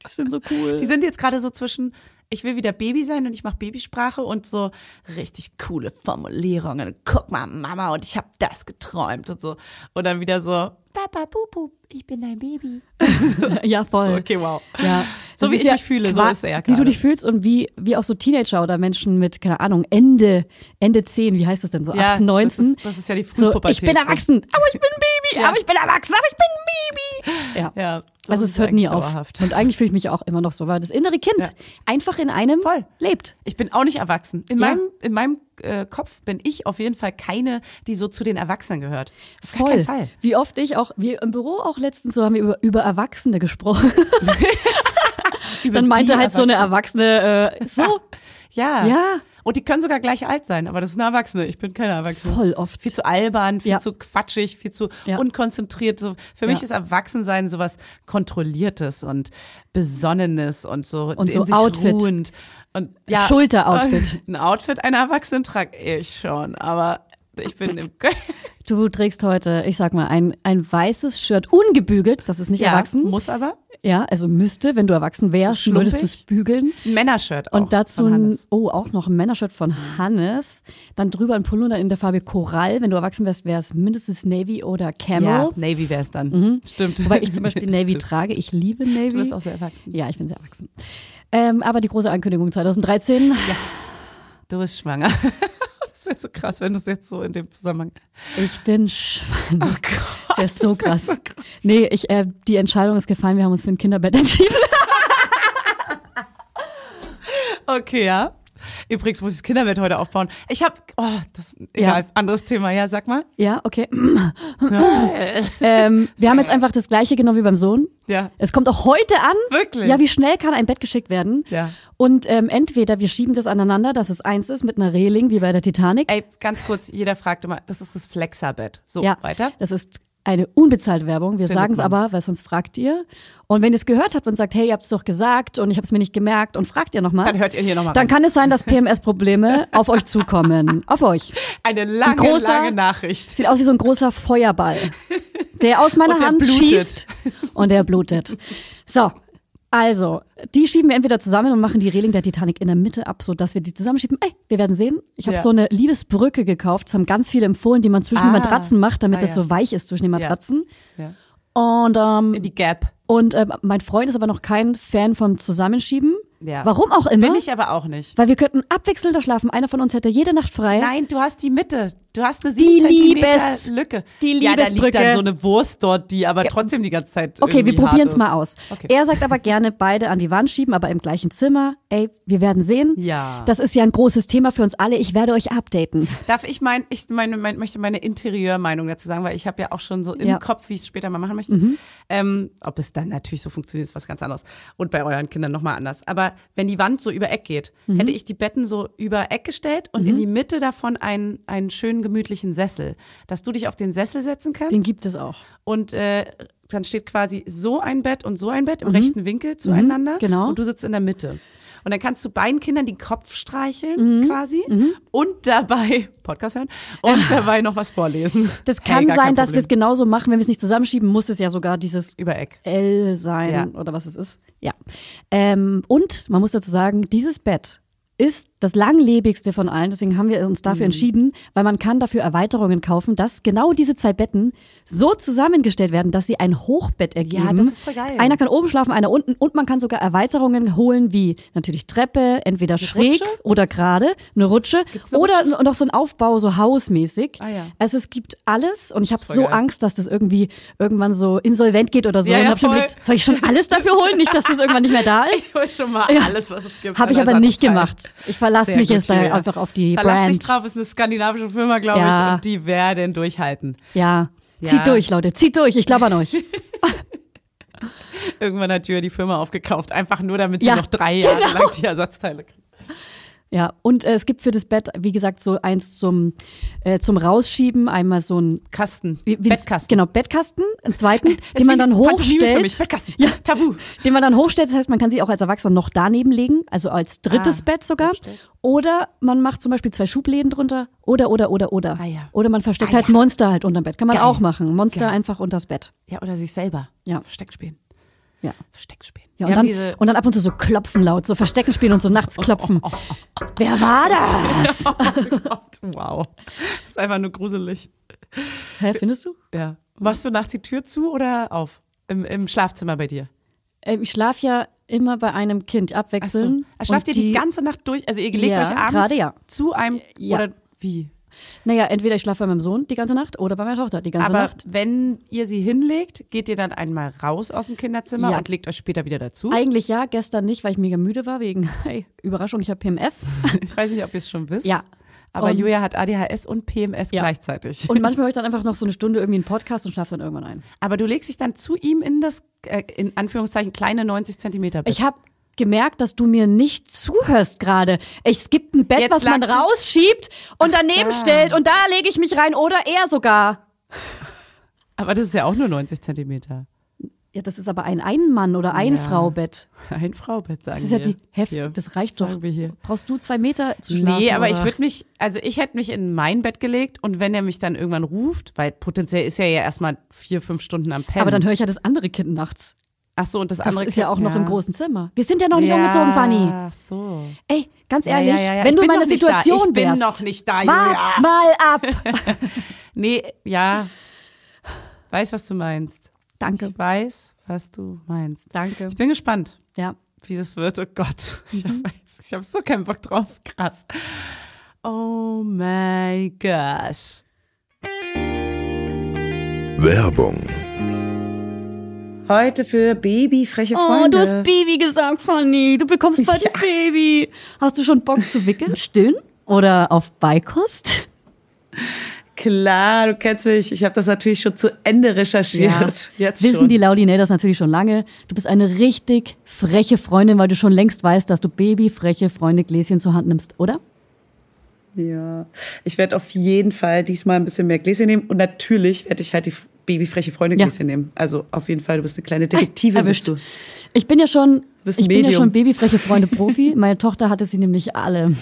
S2: Die sind so cool.
S1: Die sind jetzt gerade so zwischen, ich will wieder Baby sein und ich mache Babysprache und so richtig coole Formulierungen. Guck mal, Mama, und ich habe das geträumt und so. Und dann wieder so, Papa, Bubu, ich bin dein Baby.
S2: ja, voll.
S1: So, okay, wow.
S2: Ja.
S1: So wie ich
S2: ja
S1: mich fühle, so ist er ja
S2: Wie du dich fühlst und wie, wie auch so Teenager oder Menschen mit, keine Ahnung, Ende, Ende 10, wie heißt das denn so? 18, 19?
S1: Das ist, das ist ja die
S2: so,
S1: Frühpubertät.
S2: ich bin erwachsen, aber ich bin Baby,
S1: Ja.
S2: aber ich bin erwachsen, aber ich bin Baby. Ja.
S1: Ja, so
S2: also es hört nie
S1: eigentlich
S2: auf.
S1: dauerhaft.
S2: Und eigentlich fühle ich mich auch immer noch so, weil das innere Kind
S1: Ja.
S2: einfach in einem
S1: Voll.
S2: lebt.
S1: Ich bin auch nicht erwachsen. In
S2: Ja.
S1: meinem, in meinem äh, Kopf bin ich auf jeden Fall keine, die so zu den Erwachsenen gehört. Auf
S2: Voll.
S1: Fall.
S2: Wie oft ich auch, wir im Büro auch letztens so haben wir über, über Erwachsene gesprochen. Dann meinte halt so eine Erwachsene, äh, so,
S1: Ja.
S2: Ja.
S1: Und die können sogar gleich alt sein, aber das ist eine Erwachsene. Ich bin keine Erwachsene.
S2: voll oft.
S1: Viel zu albern, viel
S2: Ja.
S1: zu quatschig, viel zu
S2: Ja.
S1: unkonzentriert. So, für mich ist Erwachsensein sowas Kontrolliertes und Besonnenes und so
S2: Und so Outfit.
S1: ruhend. Und, ja,
S2: Schulteroutfit.
S1: Ein Outfit einer Erwachsenen trage ich schon, aber ich bin im
S2: Du trägst heute, ich sag mal, ein, ein weißes Shirt, ungebügelt, das ist nicht
S1: ja,
S2: erwachsen.
S1: muss aber.
S2: Ja, also müsste, wenn du erwachsen wärst, würdest du es bügeln.
S1: Ein Männershirt auch.
S2: Und dazu ein, oh, auch noch ein Männershirt von Hannes. Dann drüber ein Pullover in der Farbe Korall. Wenn du erwachsen wärst, wäre es mindestens Navy oder Camel.
S1: Ja, Navy wäre es dann. Stimmt.
S2: Mhm. Wobei ich zum Beispiel Navy
S1: Stimmt.
S2: trage. Ich liebe Navy.
S1: Du bist auch sehr erwachsen.
S2: ja, ich bin sehr erwachsen. Ähm, aber die große Ankündigung 2013.
S1: Du bist schwanger. Das wäre so krass, wenn du es jetzt so in dem Zusammenhang.
S2: Ich bin schwanger.
S1: Oh Gott.
S2: Das ist so
S1: das wär
S2: krass. Nee, ich, äh, die Entscheidung ist gefallen. Wir haben uns für ein Kinderbett entschieden.
S1: Okay, ja. Übrigens muss ich das Kinderbett heute aufbauen. Ich habe, oh, das egal,
S2: Ja.
S1: anderes Thema. Ja, sag mal.
S2: Ja, okay. ähm, wir haben jetzt einfach das gleiche genommen wie beim Sohn.
S1: Ja.
S2: Es kommt auch heute an.
S1: Wirklich?
S2: Ja, wie schnell kann ein Bett geschickt werden?
S1: Ja.
S2: Und ähm, entweder wir schieben das aneinander, dass es eins ist mit einer Reling, wie bei der Titanic.
S1: Ey, ganz kurz, jeder fragt immer, das ist das Flexerbett. So,
S2: ja,
S1: weiter.
S2: Das ist eine unbezahlte Werbung. Wir sagen es aber, weil sonst fragt ihr. Und wenn ihr es gehört habt und sagt, hey, ihr habt es doch gesagt und ich habe es mir nicht gemerkt und fragt ihr nochmal,
S1: Dann hört ihr hier nochmal
S2: dann
S1: rein.
S2: kann es sein, dass PMS-Probleme auf euch zukommen. Auf euch.
S1: Eine lange,
S2: großer-
S1: lange Nachricht.
S2: Sieht aus wie so ein großer Feuerball. der aus meiner Hand
S1: blutet.
S2: schießt und der blutet. So, also, die schieben wir entweder zusammen und machen die Reling der Titanic in der Mitte ab, sodass wir die zusammenschieben. Ey, wir werden sehen. Ich habe
S1: Ja.
S2: so eine Liebesbrücke gekauft. Das haben ganz viele empfohlen, die man zwischen
S1: Ah.
S2: den Matratzen macht, damit
S1: Ah,
S2: das
S1: ja.
S2: so weich ist zwischen den Matratzen.
S1: Ja.
S2: Und, ähm,
S1: In die Gap.
S2: und äh, mein Freund ist aber noch kein Fan vom Zusammenschieben.
S1: Ja.
S2: Warum auch immer.
S1: Bin ich aber auch nicht.
S2: Weil wir könnten abwechselnder schlafen. Einer von uns hätte jede Nacht frei.
S1: Nein, du hast die Mitte. Du hast eine
S2: Die
S1: 7 Zentimeter
S2: Liebes-
S1: Lücke.
S2: die
S1: Ja, da liegt
S2: Liebesbrücke.
S1: dann so eine Wurst dort, die aber trotzdem die ganze Zeit
S2: Okay, wir probieren es mal aus.
S1: Okay.
S2: Er sagt aber gerne beide an die Wand schieben, aber im gleichen Zimmer. Ey, wir werden sehen.
S1: Ja.
S2: Das ist ja ein großes Thema für uns alle. Ich werde euch updaten.
S1: Darf ich mein, ich meine, mein, möchte meine Interieurmeinung dazu sagen, weil ich habe ja auch schon so im
S2: Ja. Mhm.
S1: Kopf, wie ich es später mal machen möchte. Ähm, ob es dann natürlich so funktioniert, ist was ganz anderes. Und bei euren Kindern nochmal anders. Aber wenn die Wand so über Eck geht,
S2: Mhm.
S1: hätte ich die Betten so über Eck gestellt und in die Mitte davon einen, einen schönen gemütlichen Sessel, dass du dich auf den Sessel setzen kannst.
S2: Den gibt es auch.
S1: und äh, dann steht quasi so ein Bett und so ein Bett im rechten Winkel zueinander.
S2: genau.
S1: Und du sitzt in der Mitte. Und dann kannst du beiden Kindern den Kopf streicheln
S2: Mhm.
S1: quasi und dabei Podcast hören und dabei noch was vorlesen.
S2: Das
S1: Hey,
S2: kann
S1: kein
S2: sein, dass wir es genauso machen. Wenn wir es nicht zusammenschieben, muss es ja sogar dieses
S1: über Eck.
S2: L sein
S1: Ja.
S2: oder was es ist. Ja. Ähm, und man muss dazu sagen, dieses Bett ist das langlebigste von allen. Deswegen haben wir uns
S1: Mhm.
S2: dafür entschieden, weil man kann dafür Erweiterungen kaufen, dass genau diese zwei Betten so zusammengestellt werden, dass sie ein Hochbett ergeben.
S1: das ist voll geil.
S2: Einer kann oben schlafen, einer unten und man kann sogar Erweiterungen holen, wie natürlich Treppe, entweder schräg
S1: Rutsche?
S2: oder gerade, eine Rutsche
S1: eine
S2: oder noch so ein Aufbau so hausmäßig.
S1: Ah, ja.
S2: Also es gibt alles und ich habe so
S1: geil.
S2: Angst, dass das irgendwie irgendwann so insolvent geht oder so.
S1: Ja,
S2: und
S1: ja,
S2: hab schon überlegt, soll ich schon alles dafür holen? Nicht, dass das irgendwann nicht mehr da ist?
S1: Ich hol schon mal
S2: Ja.
S1: alles, was es gibt.
S2: Habe ich aber nicht gemacht. Ich verlasse
S1: Sehr
S2: mich jetzt da einfach auf die
S1: Verlass dich
S2: Brand.
S1: drauf, ist eine skandinavische Firma, glaube
S2: Ja.
S1: ich, und die werden durchhalten.
S2: Ja.
S1: Ja.
S2: Zieht durch, Leute. Zieht durch. Ich glaube an euch.
S1: Irgendwann hat Julia die Firma aufgekauft, einfach nur damit sie
S2: Ja,
S1: noch drei Jahre
S2: genau.
S1: lang die Ersatzteile kriegt.
S2: Ja, und äh, es gibt für das Bett, wie gesagt, so eins zum, äh, zum Rausschieben, einmal so ein
S1: Kasten.
S2: wie- wie-
S1: Bettkasten.
S2: Genau, Bettkasten, einen zweiten, den man dann
S1: Pantomime Für mich.
S2: hochstellt.
S1: Bettkasten.
S2: Ja.
S1: Tabu.
S2: Den man dann hochstellt, das heißt, man kann sie auch als Erwachsener noch daneben legen, also als drittes
S1: Ah,
S2: Bett sogar.
S1: hochstellt.
S2: Oder man macht zum Beispiel zwei Schubläden drunter. Oder, oder, oder, oder.
S1: Ah, ja.
S2: Oder man versteckt
S1: Ah,
S2: halt
S1: ja.
S2: Monster halt unterm Bett. Kann man
S1: Geil.
S2: auch machen. Monster
S1: Geil.
S2: einfach unters Bett.
S1: Ja, oder sich selber.
S2: Ja.
S1: Versteck spielen.
S2: Ja.
S1: Versteck spielen.
S2: Ja, und, dann, und dann ab und zu so klopfen laut, so Verstecken spielen und so nachts klopfen. Wer war das?
S1: oh Gott, wow. Das ist einfach nur gruselig.
S2: Hä, findest du?
S1: Ja. Machst du nachts die Tür zu oder auf? Im, im Schlafzimmer bei dir?
S2: Ähm, ich schlafe ja immer bei einem Kind
S1: Ach so. Schlaft ihr die, ganze Nacht durch? Also ihr legt
S2: Ja,
S1: euch abends
S2: ja.
S1: zu einem
S2: Ja.
S1: oder wie?
S2: Naja, entweder ich schlafe bei meinem Sohn die ganze Nacht oder bei meiner Tochter die ganze
S1: Aber
S2: Nacht.
S1: wenn ihr sie hinlegt, geht ihr dann einmal raus aus dem Kinderzimmer
S2: Ja.
S1: und legt euch später wieder dazu?
S2: Eigentlich ja, gestern nicht, weil ich mega müde war wegen, hey, Überraschung, ich habe PMS.
S1: Ich weiß nicht, ob ihr es schon wisst.
S2: Ja.
S1: Aber
S2: Und-
S1: Julia hat ADHS und PMS
S2: Ja.
S1: gleichzeitig.
S2: Und manchmal höre ich dann einfach noch so eine Stunde irgendwie einen Podcast und schlafe dann irgendwann ein.
S1: Aber du legst dich dann zu ihm in das, äh, in Anführungszeichen, kleine 90 Zentimeter Bett.
S2: Ich habe gemerkt, dass du mir nicht zuhörst gerade. Es gibt ein Bett,
S1: Jetzt
S2: was man rausschiebt und daneben
S1: Ja.
S2: stellt und da lege ich mich rein oder er sogar.
S1: Aber das ist ja auch nur 90 Zentimeter.
S2: Ja, das ist aber ein Ein-Mann- oder Ein-Frau-Bett.
S1: Ein Fraubett, sagen
S2: Das ist ja
S1: wir.
S2: die Heft,
S1: Hier.
S2: das reicht doch.
S1: Wir.
S2: Brauchst du zwei Meter zu schlafen?
S1: Nee, aber ich
S2: oder?
S1: würde mich, also ich hätte mich in mein Bett gelegt und wenn er mich dann irgendwann ruft, weil potenziell ist er ja erstmal vier, fünf Stunden am Pennen.
S2: Aber dann höre ich ja das andere Kind nachts.
S1: Ach so, und das,
S2: Das
S1: andere
S2: ist ja auch noch im großen Zimmer. Wir sind ja noch nicht
S1: ja,
S2: umgezogen, Fanny.
S1: Ach so.
S2: Ey, ganz ehrlich,
S1: ja, ja, ja.
S2: wenn
S1: Ich
S2: du in meiner. Situation
S1: Ich bin
S2: wärst.
S1: noch nicht da,
S2: Wart's
S1: Julia.
S2: mal ab.
S1: Nee, ja. Weiß, was du meinst.
S2: Danke.
S1: Ich weiß, was du meinst.
S2: Danke.
S1: Ich bin gespannt,
S2: Ja.
S1: wie das wird. Oh Gott. Ich
S2: Mhm.
S1: habe ich hab so keinen Bock drauf. Krass. Oh my gosh.
S3: Werbung.
S1: Heute für babyfreche
S2: Oh,
S1: Freunde.
S2: du hast Baby gesagt, Fanny. Du bekommst bald ein Baby. Hast du schon Bock zu wickeln, stillen oder auf Beikost?
S1: Klar, du kennst mich. Ich habe das natürlich schon zu Ende recherchiert. Jetzt
S2: Wissen
S1: schon.
S2: die Laudinators natürlich schon lange. Du bist eine richtig freche Freundin, weil du schon längst weißt, dass du babyfreche Freunde Gläschen zur Hand nimmst, oder?
S6: Ja, ich werde auf jeden Fall diesmal ein bisschen mehr Gläschen nehmen und natürlich werde ich halt die babyfreche Freunde
S2: Ja.
S6: Gläschen nehmen. Also auf jeden Fall, du bist eine kleine Detektive,
S2: Erwischt.
S6: bist du.
S2: Ich bin ja schon, ich bin ja schon babyfreche Freunde Profi. Meine Tochter hatte sie nämlich alle.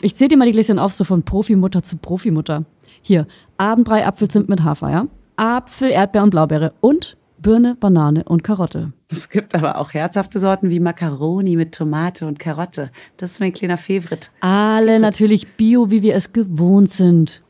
S2: Ich zähle dir mal die Gläschen auf, so von Profimutter zu Profimutter. Hier, Abendbrei Apfelzimt mit Hafer, ja? Apfel, Erdbeer und Blaubeere und Birne, Banane und Karotte.
S6: Es gibt aber auch herzhafte Sorten wie Macaroni mit Tomate und Karotte. Das ist mein kleiner Favorit.
S2: Alle natürlich bio, wie wir es gewohnt sind.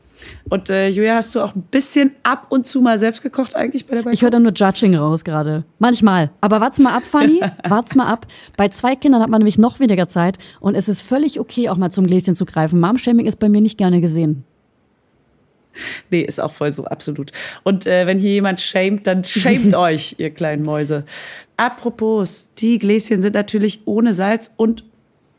S6: Und äh, Julia, hast du auch ein bisschen ab und zu mal selbst gekocht eigentlich bei der
S2: Ich höre da nur Judging raus gerade. Manchmal. Aber wart's mal ab, Fanny. wart's mal ab. Bei zwei Kindern hat man nämlich noch weniger Zeit und es ist völlig okay, auch mal zum Gläschen zu greifen. Mom-Shaming ist bei mir nicht gerne gesehen.
S6: Nee, ist auch voll so, absolut. Und äh, wenn hier jemand shamed, dann shamed euch, ihr kleinen Mäuse. Apropos, die Gläschen sind natürlich ohne Salz und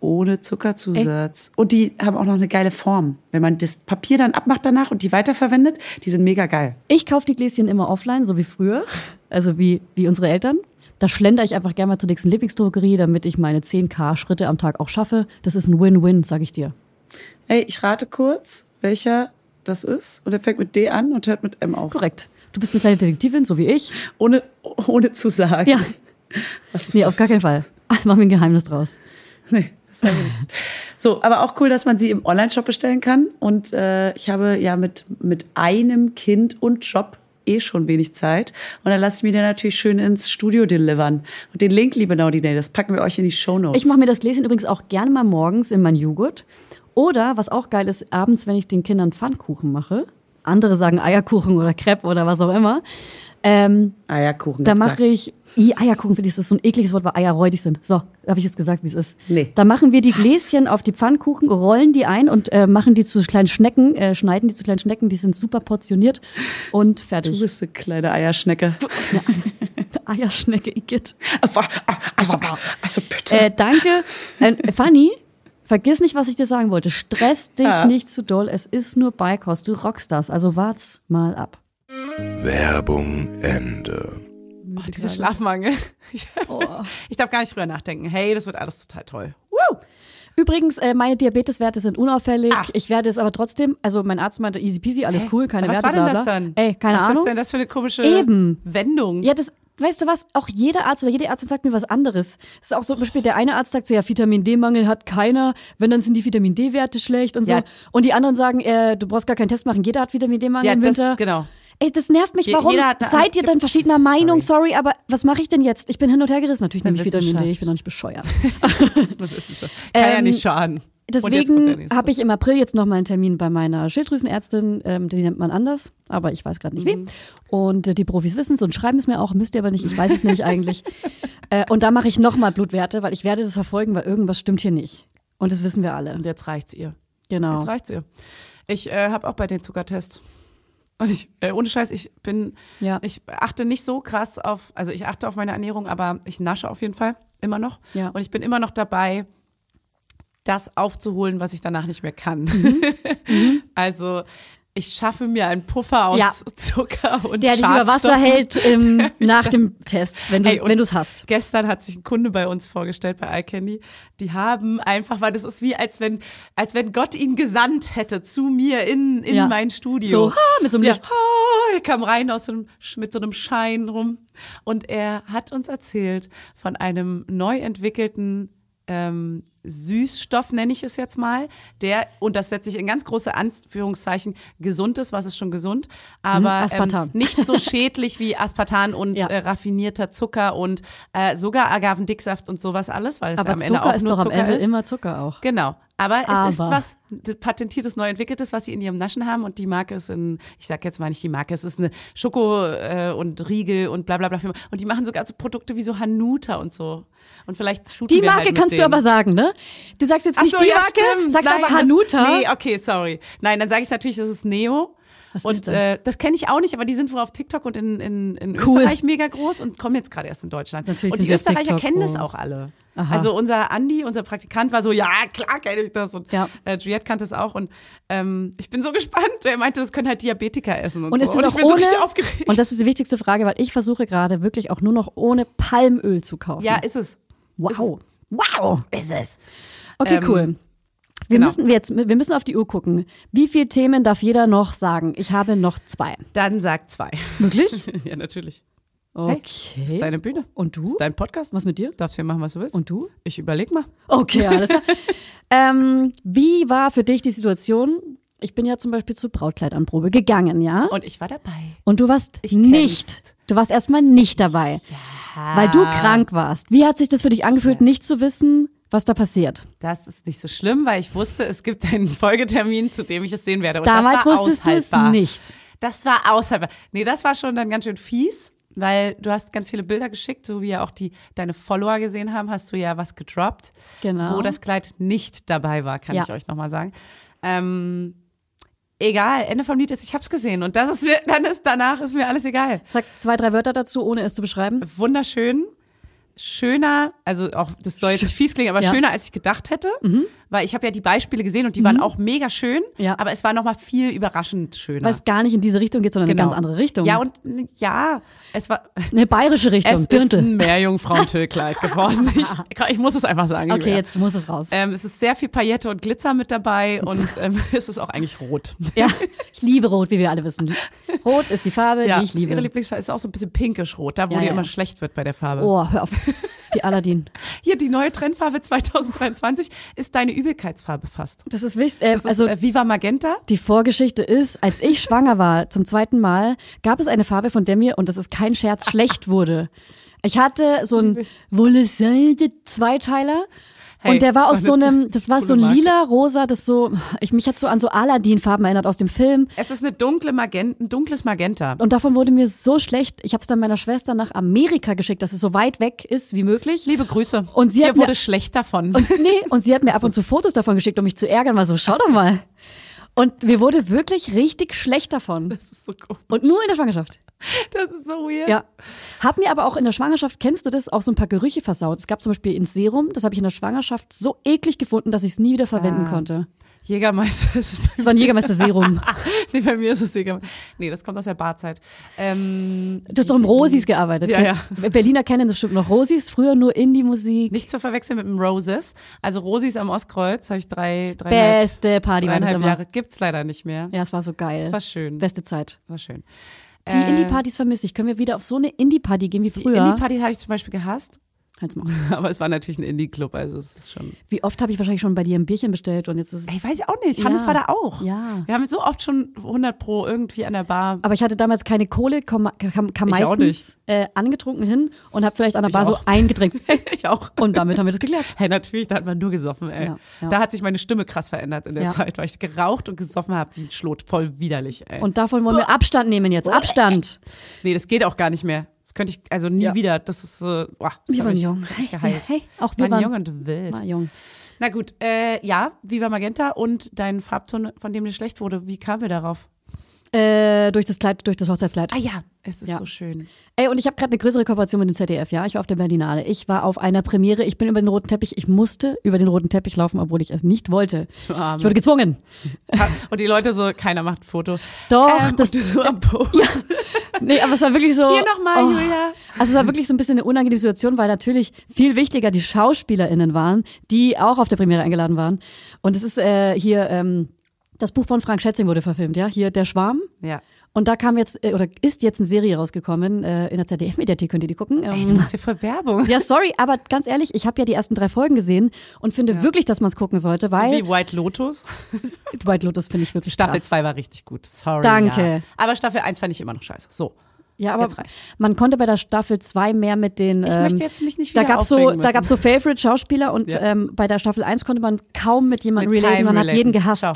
S6: ohne Zuckerzusatz. Und die haben auch noch eine geile Form. Wenn man das Papier dann abmacht danach und die weiterverwendet, die sind mega geil.
S2: Ich kaufe die Gläschen immer offline, so wie früher. Also wie, wie unsere Eltern. Da schlender ich einfach gerne mal zur nächsten Lieblingsdrogerie, damit ich meine 10k Schritte am Tag auch schaffe. Das ist ein Win-Win, sag ich dir.
S6: Ey, ich rate kurz, welcher das ist. Und er fängt mit D an und hört mit M auf.
S2: Korrekt. Du bist eine kleine Detektivin, so wie ich.
S6: Ohne, ohne zu sagen.
S2: Ja.
S6: Was ist
S2: Nee,
S6: das?
S2: auf gar keinen Fall. Ach, Machen wir ein Geheimnis draus.
S6: Nee, das wir nicht. So, aber auch cool, dass man sie im Online-Shop bestellen kann. Und äh, ich habe ja mit, mit einem Kind und Job eh schon wenig Zeit. Und dann lasse ich mir den natürlich schön ins Studio delivern. Und den Link, liebe Naudine, das packen wir euch in die Show Notes.
S2: Ich mache mir das Gläschen übrigens auch gerne mal morgens in meinen Joghurt. Oder, was auch geil ist, abends, wenn ich den Kindern Pfannkuchen mache. Andere sagen Eierkuchen oder Crepe oder was auch immer. Ähm,
S6: Eierkuchen.
S2: da mache ich, I, Eierkuchen finde ich, das ist so ein ekliges Wort, weil Eier räudig sind. So, habe ich jetzt gesagt, wie es ist.
S6: Nee.
S2: Da machen wir die Gläschen auf die Pfannkuchen, rollen die ein und äh, machen die zu kleinen Schnecken, äh, schneiden die zu kleinen Schnecken, die sind super portioniert und
S6: Du
S2: fertig.
S6: bist eine kleine Eierschnecke.
S2: Eierschnecke, Igitt.
S6: Also, also, also bitte.
S2: Äh, danke. Äh, Fanny, vergiss nicht, was ich dir sagen wollte. Stress dich
S6: Ja.
S2: nicht zu doll. Es ist nur Beikost. Du rockst das. Also wart's mal ab.
S3: Werbung Ende.
S1: Oh, diese Schlafmangel. Ich, ich darf gar nicht drüber nachdenken. Hey, das wird alles total toll. Woo!
S2: Übrigens, äh, meine Diabeteswerte sind unauffällig.
S1: Ach.
S2: Ich werde es aber trotzdem, also mein Arzt meinte easy peasy, alles cool, keine
S1: Was
S2: Werte,
S1: war denn
S2: bla,
S1: das dann?
S2: Ey, keine
S1: Was
S2: Ahnung.
S1: ist denn das für eine komische
S2: Eben.
S1: Wendung?
S2: Ja, das, weißt du was, auch jeder Arzt oder jede Ärztin sagt mir was anderes. Das ist auch so, zum Beispiel der eine Arzt sagt so, ja, Vitamin D-Mangel hat keiner, wenn, dann sind die Vitamin D-Werte schlecht und so.
S1: Ja.
S2: Und die anderen sagen, äh, du brauchst gar keinen Test machen, jeder hat Vitamin D-Mangel
S1: Ja,
S2: im
S1: das-
S2: Winter.
S1: genau.
S2: Ey, das nervt mich, warum
S1: eine
S2: seid ihr denn verschiedener
S1: Sorry.
S2: Meinung? Sorry, aber was mache ich denn jetzt? Ich bin hin und her gerissen. Natürlich
S1: Das
S2: nehme ich
S1: ist eine
S2: Vitamin D, ich
S1: Wissenschaft.
S2: bin doch nicht bescheuert.
S1: Kann ja
S2: Ähm,
S1: nicht schaden. Und jetzt kommt der
S2: Deswegen habe ich im April jetzt noch mal einen Termin bei meiner Schilddrüsenärztin. Ähm, die nennt man anders, aber ich weiß gerade nicht
S1: Mhm.
S2: wie. Und äh, die Profis wissen es und schreiben es mir auch. Müsst ihr aber nicht. Ich weiß es nämlich eigentlich. Äh, und da mache ich noch mal Blutwerte, weil ich werde das verfolgen, weil irgendwas stimmt hier nicht. Und das wissen wir alle.
S1: Und jetzt reicht's ihr.
S2: Genau.
S1: Jetzt reicht's ihr. Ich äh, habe auch bei den Zuckertest. Und ich, äh, ohne Scheiß, ich bin,
S2: Ja.
S1: ich achte nicht so krass auf, also ich achte auf meine Ernährung, aber ich nasche auf jeden Fall immer noch.
S2: Ja.
S1: Und ich bin immer noch dabei, das aufzuholen, was ich danach nicht mehr kann.
S2: Mhm.
S1: Also ich schaffe mir einen Puffer aus
S2: Ja.
S1: Zucker und
S2: Der dich über Wasser hält im, nach dem Test, wenn du es hast.
S1: Gestern hat sich ein Kunde bei uns vorgestellt bei iCandy. Die haben einfach, weil das ist wie als wenn, als wenn Gott ihn gesandt hätte zu mir in, in
S2: Ja.
S1: mein Studio.
S2: So, ha, mit so einem
S1: Ja,
S2: Licht.
S1: ha, er kam rein aus so einem, mit so einem Schein rum und er hat uns erzählt von einem neu entwickelten ähm, Süßstoff, nenne ich es jetzt mal, der, und das setze ich in ganz große Anführungszeichen, gesund ist, was ist schon gesund, aber
S2: Mhm, Aspartam.
S1: Ähm, nicht so schädlich wie Aspartan und
S2: Ja.
S1: äh, raffinierter Zucker und äh, sogar Agavendicksaft und sowas alles, weil es
S2: Aber
S1: am Ende
S2: Zucker
S1: auch
S2: ist
S1: nur
S2: doch am
S1: Zucker
S2: Ende
S1: ist.
S2: immer Zucker auch.
S1: Genau. Aber es ist
S2: Aber.
S1: was patentiertes, neu entwickeltes, was sie in ihrem Naschen haben und die Marke ist in, ich sag jetzt mal nicht die Marke, es ist eine Schoko äh, und Riegel und bla bla bla. Und die machen sogar so Produkte wie so Hanuta und so. Und vielleicht
S2: Die Marke
S1: halt
S2: kannst du
S1: denen.
S2: aber sagen, ne? Du sagst jetzt nicht
S1: so,
S2: die
S1: ja,
S2: Marke,
S1: stimmt.
S2: sagst
S1: Nein,
S2: aber
S1: das-
S2: Hanuta.
S1: Nee, okay, sorry. Nein, dann sage ich natürlich, das ist Neo.
S2: Was
S1: und
S2: ist das?
S1: Äh, das kenne ich auch nicht, aber die sind wohl auf TikTok und in, in, in
S2: Cool.
S1: Österreich mega groß und kommen jetzt gerade erst in Deutschland.
S2: Natürlich
S1: und die Österreicher kennen das auch alle.
S2: Aha.
S1: Also unser Andi, unser Praktikant, war so, ja, klar kenne ich das. Und
S2: Ja.
S1: äh, Juliette kannte es auch. Und ähm, ich bin so gespannt. Er meinte, das können halt Diabetiker essen und,
S2: Und
S1: so.
S2: es ist
S1: und
S2: auch
S1: ich bin so
S2: ohne,
S1: richtig aufgeregt.
S2: und das ist die wichtigste Frage, weil ich versuche gerade wirklich auch nur noch ohne Palmöl zu kaufen.
S1: ja, ist es.
S2: wow. Wow.
S1: Ist es.
S2: Okay,
S1: Ähm,
S2: cool. Wir
S1: genau.
S2: müssen jetzt, wir müssen auf die Uhr gucken. Wie viele Themen darf jeder noch sagen? Ich habe noch zwei.
S1: Dann sag zwei.
S2: Wirklich?
S1: ja, natürlich.
S2: Okay.
S1: Das ist deine Bühne.
S2: Und du?
S1: Das ist dein Podcast.
S2: Was mit dir?
S1: Darfst hier machen, was du willst.
S2: Und du?
S1: ich überleg mal.
S2: Okay, alles klar. ähm, wie war für dich die Situation? ich bin ja zum Beispiel zur Brautkleidanprobe gegangen, ja?
S1: Und ich war dabei.
S2: Und du warst
S1: Ich
S2: nicht.
S1: kennst.
S2: Du warst erstmal nicht dabei, weil du krank warst. Wie hat sich das für dich angefühlt, nicht zu wissen, was da passiert?
S1: Das ist nicht so schlimm, weil ich wusste, es gibt einen Folgetermin, zu dem ich es sehen werde. Und
S2: Damals
S1: das war
S2: wusstest du es nicht.
S1: Das war aushaltbar. Nee, das war schon dann ganz schön fies, weil du hast ganz viele Bilder geschickt, so wie ja auch die deine Follower gesehen haben, hast du ja was gedroppt,
S2: Genau.
S1: wo das Kleid nicht dabei war, kann
S2: Ja.
S1: ich euch nochmal sagen. Ähm, egal, Ende vom Lied ist, ich hab's gesehen und das ist mir, dann ist danach ist mir alles egal.
S2: Sag zwei, drei Wörter dazu, ohne es zu beschreiben.
S1: Wunderschön. Schöner, also auch das soll jetzt nicht fies klingen, aber
S2: Ja. Mhm.
S1: schöner als ich gedacht hätte, weil ich habe ja die Beispiele gesehen und die waren auch mega schön,
S2: Ja.
S1: aber es war noch mal viel überraschend schöner.
S2: Weil es gar nicht in diese Richtung geht, sondern
S1: Genau.
S2: in eine ganz andere Richtung.
S1: Ja, und ja, es war.
S2: eine bayerische Richtung.
S1: Es ist
S2: Dirndl.
S1: ein Meerjungfrauentüllkleid geworden. Ich, ich muss es einfach sagen.
S2: Okay, jetzt muss es raus.
S1: Ähm, es ist sehr viel Paillette und Glitzer mit dabei und ähm, es ist auch eigentlich rot.
S2: Ja, ich liebe Rot, wie wir alle wissen. Rot ist die Farbe,
S1: Ja,
S2: die ich
S1: ist ihre
S2: liebe.
S1: Lieblingsfarbe ist auch so ein bisschen pinkisch rot, da wo
S2: Ja,
S1: dir
S2: ja.
S1: immer schlecht wird bei der Farbe.
S2: Oh, hör auf. Die Aladdin.
S1: Hier, die neue Trendfarbe 2023 ist deine Übelkeitsfarbe fast.
S2: Das ist wichtig. Äh,
S1: Das ist
S2: also
S1: äh, Viva Magenta.
S2: die Vorgeschichte ist, als ich schwanger war zum zweiten Mal, gab es eine Farbe, von der mir, und das ist kein Scherz, schlecht wurde. Ich hatte so ein Wolle Zweiteiler.
S1: Hey,
S2: und der war aus so
S1: eine
S2: einem, das war so ein lila, rosa, das so, ich mich hat so an so Aladdin-Farben erinnert aus dem Film.
S1: Es ist eine dunkle Magenta, ein dunkles Magenta.
S2: Und davon wurde mir so schlecht. Ich habe es dann meiner Schwester nach Amerika geschickt, dass es so weit weg ist wie möglich.
S1: Liebe Grüße.
S2: Und sie mir-
S1: wurde schlecht davon.
S2: Und, nee, und sie hat mir ab und zu Fotos davon geschickt, um mich zu ärgern, war so, schau doch mal. Und mir wurde wirklich richtig schlecht davon.
S1: das ist so komisch.
S2: Und nur in der Schwangerschaft.
S1: Das ist so weird.
S2: Ja. Hab mir aber auch in der Schwangerschaft, kennst du das, auch so ein paar Gerüche versaut. Es gab zum Beispiel ins Serum, das habe ich in der Schwangerschaft so eklig gefunden, dass ich es nie wieder verwenden
S1: Ah.
S2: konnte.
S1: Jägermeister ist
S2: Das war ein Jägermeister-Serum.
S1: nee, bei mir ist es Jägermeister. Nee, das kommt aus der Barzeit. Ähm,
S2: Du hast doch im Rosis gearbeitet.
S1: Ja, ja.
S2: Berliner kennen das bestimmt noch. Rosis, früher nur Indie-Musik.
S1: nicht zu verwechseln mit dem Roses. Also Rosis am Ostkreuz habe ich drei, drei
S2: Beste Party
S1: dreieinhalb. Jahre. Gibt's leider nicht mehr.
S2: Ja, es war so geil.
S1: Das war schön.
S2: Beste Zeit.
S1: War schön.
S2: Die Indie-Partys vermisse ich. Können wir wieder auf so eine Indie-Party gehen wie
S1: Die
S2: früher?
S1: Indie-Party habe ich zum Beispiel gehasst.
S2: Halt's mal.
S1: Aber es war natürlich ein Indie-Club, also es ist schon.
S2: Wie oft habe ich wahrscheinlich schon bei dir ein Bierchen bestellt und jetzt ist es.
S1: Ey, weiß ich auch nicht. Hannes
S2: Ja.
S1: war da auch.
S2: Ja.
S1: Wir haben so oft schon 100 Pro irgendwie an der Bar.
S2: Aber ich hatte damals keine Kohle, kam, kam, kam
S1: Ich
S2: meistens äh, angetrunken hin und habe vielleicht an der
S1: Ich
S2: Bar so ein Getränk.
S1: ich auch.
S2: Und damit haben wir das geklärt.
S1: Hey, natürlich, da hat man nur gesoffen, ey.
S2: Ja, ja.
S1: Da hat sich meine Stimme krass verändert in der. Zeit, weil ich geraucht und gesoffen habe wie ein Schlot. Voll widerlich, ey.
S2: Und davon wollen wir Abstand nehmen jetzt. Abstand.
S1: nee, das geht auch gar nicht mehr. Das könnte ich, also nie
S2: Ja.
S1: wieder. Das ist, äh, boah, das
S2: Wir waren
S1: ich,
S2: jung.
S1: ich
S2: Hey,
S1: geheilt.
S2: hey, auch wir
S1: waren
S2: waren
S1: jung und wild.
S2: War jung.
S1: Na gut, äh, ja, Viva Magenta und dein Farbton, von dem dir schlecht wurde. Wie kamen wir darauf?
S2: Äh, durch das Kleid, durch das Hochzeitskleid.
S1: Ah ja, es ist
S2: Ja.
S1: so schön.
S2: Ey, und ich habe gerade eine größere Kooperation mit dem ZDF, ja. Ich war auf der Berlinale. Ich war auf einer Premiere. Ich bin über den roten Teppich. Ich musste über den roten Teppich laufen, obwohl ich es nicht wollte.
S1: Arme.
S2: Ich wurde gezwungen.
S1: Und die Leute so, keiner macht ein Foto.
S2: Doch,
S1: ähm,
S2: das
S1: du so am Post.
S2: Nee, aber es war wirklich so.
S1: Hier nochmal,
S2: oh.
S1: Julia.
S2: Also es war wirklich so ein bisschen eine unangenehme Situation, weil natürlich viel wichtiger die SchauspielerInnen waren, die auch auf der Premiere eingeladen waren. Und es ist äh, hier, ähm, das Buch von Frank Schätzing wurde verfilmt, ja, hier Der Schwarm.
S1: Ja.
S2: Und da kam jetzt, äh, oder ist jetzt eine Serie rausgekommen, äh, in der ZDF-Mediathek könnt ihr die gucken.
S1: Ey,
S2: Ähm,
S1: du machst hier voll Werbung.
S2: ja, sorry, aber ganz ehrlich, ich habe ja die ersten drei Folgen gesehen und finde wirklich, dass man es gucken sollte,
S1: So
S2: weil
S1: wie White Lotus.
S2: White Lotus finde ich wirklich
S1: Staffel
S2: krass.
S1: 2 war richtig gut. Sorry.
S2: Danke.
S1: Ja. Aber Staffel 1 fand ich immer noch scheiße. So.
S2: Ja, aber man konnte bei der Staffel 2 mehr mit den.
S1: Ich
S2: ähm,
S1: möchte jetzt mich nicht
S2: da
S1: wieder
S2: gab's so,
S1: aufregen
S2: da
S1: müssen.
S2: gab's so Favorite Schauspieler und
S1: Ja.
S2: ähm, bei der Staffel 1 konnte man kaum mit jemandem relaten. Man hat jeden
S1: relaten.
S2: gehasst.
S1: Ciao.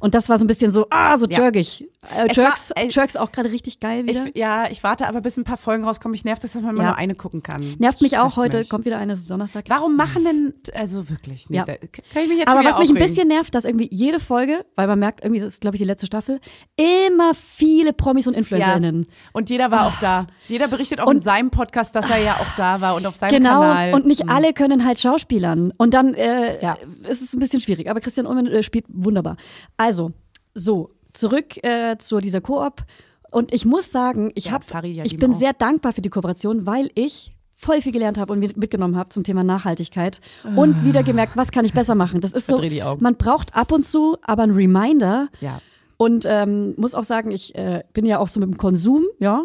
S2: Und das war so ein bisschen so, ah, so
S1: Ja.
S2: jerkig. Äh,
S1: Es
S2: Jerks,
S1: war- äh,
S2: Jerks auch gerade richtig geil wieder.
S1: Ich, ja, ich warte aber, bis ein paar Folgen rauskommen. Ich nervt es, dass man immer
S2: Ja.
S1: nur eine gucken kann.
S2: Nervt mich auch heute,
S1: mich.
S2: kommt wieder eine, es ist Donnerstag.
S1: Warum machen denn, also wirklich, nee,
S2: Ja.
S1: da kann ich mich jetzt
S2: Aber was mich ein
S1: aufregen.
S2: bisschen nervt, dass irgendwie jede Folge, weil man merkt, irgendwie das ist, glaube ich, die letzte Staffel, immer viele Promis und
S1: ja.
S2: InfluencerInnen.
S1: Und jeder war auch da. Jeder berichtet auch
S2: Und-
S1: in seinem Podcast, dass er ja auch da war und auf seinem
S2: Genau,
S1: Kanal.
S2: und nicht
S1: Mhm.
S2: alle können halt Schauspielern. Und dann äh,
S1: Ja.
S2: ist es ein bisschen schwierig. Aber Christian Ullmann äh, spielt wunderbar. Also, so, zurück äh, zu dieser Koop. Und ich muss sagen, ich,
S1: Ja,
S2: hab,
S1: Farid ja
S2: ich bin
S1: auch.
S2: sehr dankbar für die Kooperation, weil ich voll viel gelernt habe und mit- mitgenommen habe zum Thema Nachhaltigkeit und wieder gemerkt, was kann ich besser machen. Das ist so,
S1: Verdreh die Augen.
S2: man braucht ab und zu aber ein Reminder,
S1: Ja.
S2: und ähm, muss auch sagen, ich äh, bin ja auch so mit dem Konsum, ja,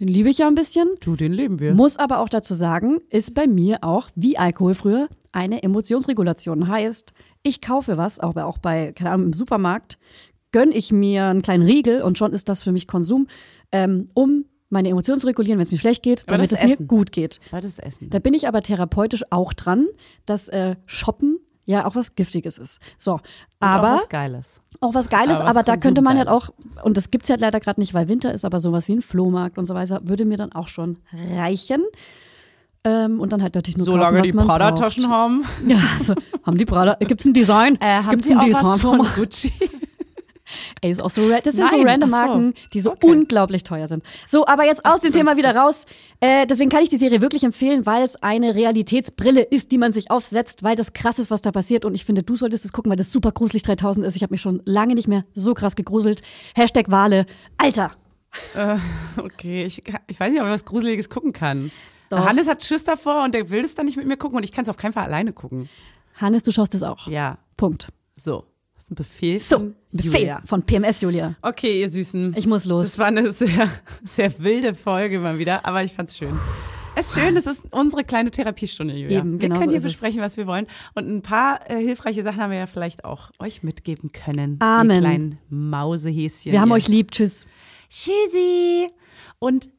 S2: den liebe ich ja ein bisschen.
S1: Du, den leben wir.
S2: Muss aber auch dazu sagen, ist bei mir auch, wie Alkohol früher, eine Emotionsregulation. Heißt, ich kaufe was, aber auch bei, keine Ahnung, im Supermarkt, gönne ich mir einen kleinen Riegel und schon ist das für mich Konsum, ähm, um meine Emotionen zu regulieren, wenn es mir schlecht geht,
S1: Aber
S2: damit es mir
S1: Essen.
S2: gut geht.
S1: War das Essen?
S2: Da bin ich aber therapeutisch auch dran, dass äh, Shoppen ja auch was Giftiges ist. So, aber
S1: auch was Geiles.
S2: auch was Geiles,
S1: Aber was
S2: aber, da könnte man halt auch, und das gibt's halt leider gerade nicht, weil Winter ist, aber sowas wie ein Flohmarkt und so weiter würde mir dann auch schon reichen. Ähm, und dann halt natürlich nur kaufen,
S1: Solange
S2: was
S1: die Prada-Taschen haben.
S2: Ja, also haben die Prada, gibt's ein Design?
S1: Äh, haben
S2: gibt's
S1: Sie
S2: ein
S1: auch
S2: Design?
S1: was von Gucci?
S2: Ey, ist auch so, das sind so
S1: Nein,
S2: random
S1: ach so.
S2: Marken, die so
S1: Okay.
S2: unglaublich teuer sind. So, aber jetzt aus dem Thema wieder raus. Äh, deswegen kann ich die Serie wirklich empfehlen, weil es eine Realitätsbrille ist, die man sich aufsetzt, weil das krass ist, was da passiert. Und ich finde, du solltest es gucken, weil das super gruselig 3000 ist. Ich habe mich schon lange nicht mehr so krass gegruselt. Hashtag Wale. Alter.
S1: Äh, okay, ich, ich weiß nicht, ob ich was Gruseliges gucken kann.
S2: Doch.
S1: Hannes hat Schiss davor und der will das dann nicht mit mir gucken und ich kann es auf keinen Fall alleine gucken.
S2: Hannes, du schaust es auch.
S1: Ja,
S2: Punkt.
S1: so. Befehl
S2: So,
S1: von
S2: Befehl
S1: Julia.
S2: von PMS Julia.
S1: Okay, ihr Süßen.
S2: Ich muss los.
S1: Das war eine sehr, sehr wilde Folge mal wieder, aber ich fand's schön. Es ist schön, das ist unsere kleine Therapiestunde, Julia.
S2: Eben,
S1: wir
S2: genau
S1: können
S2: so
S1: hier
S2: ist es.
S1: besprechen, was wir wollen. Und ein paar äh, hilfreiche Sachen haben wir ja vielleicht auch euch mitgeben können.
S2: Amen.
S1: Ihr kleinen Mausehäschen.
S2: Wir haben
S1: hier.
S2: euch lieb. Tschüss.
S1: Tschüssi. Und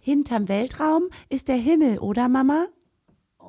S1: hinterm Weltraum ist der Himmel, oder Mama?
S2: Oh.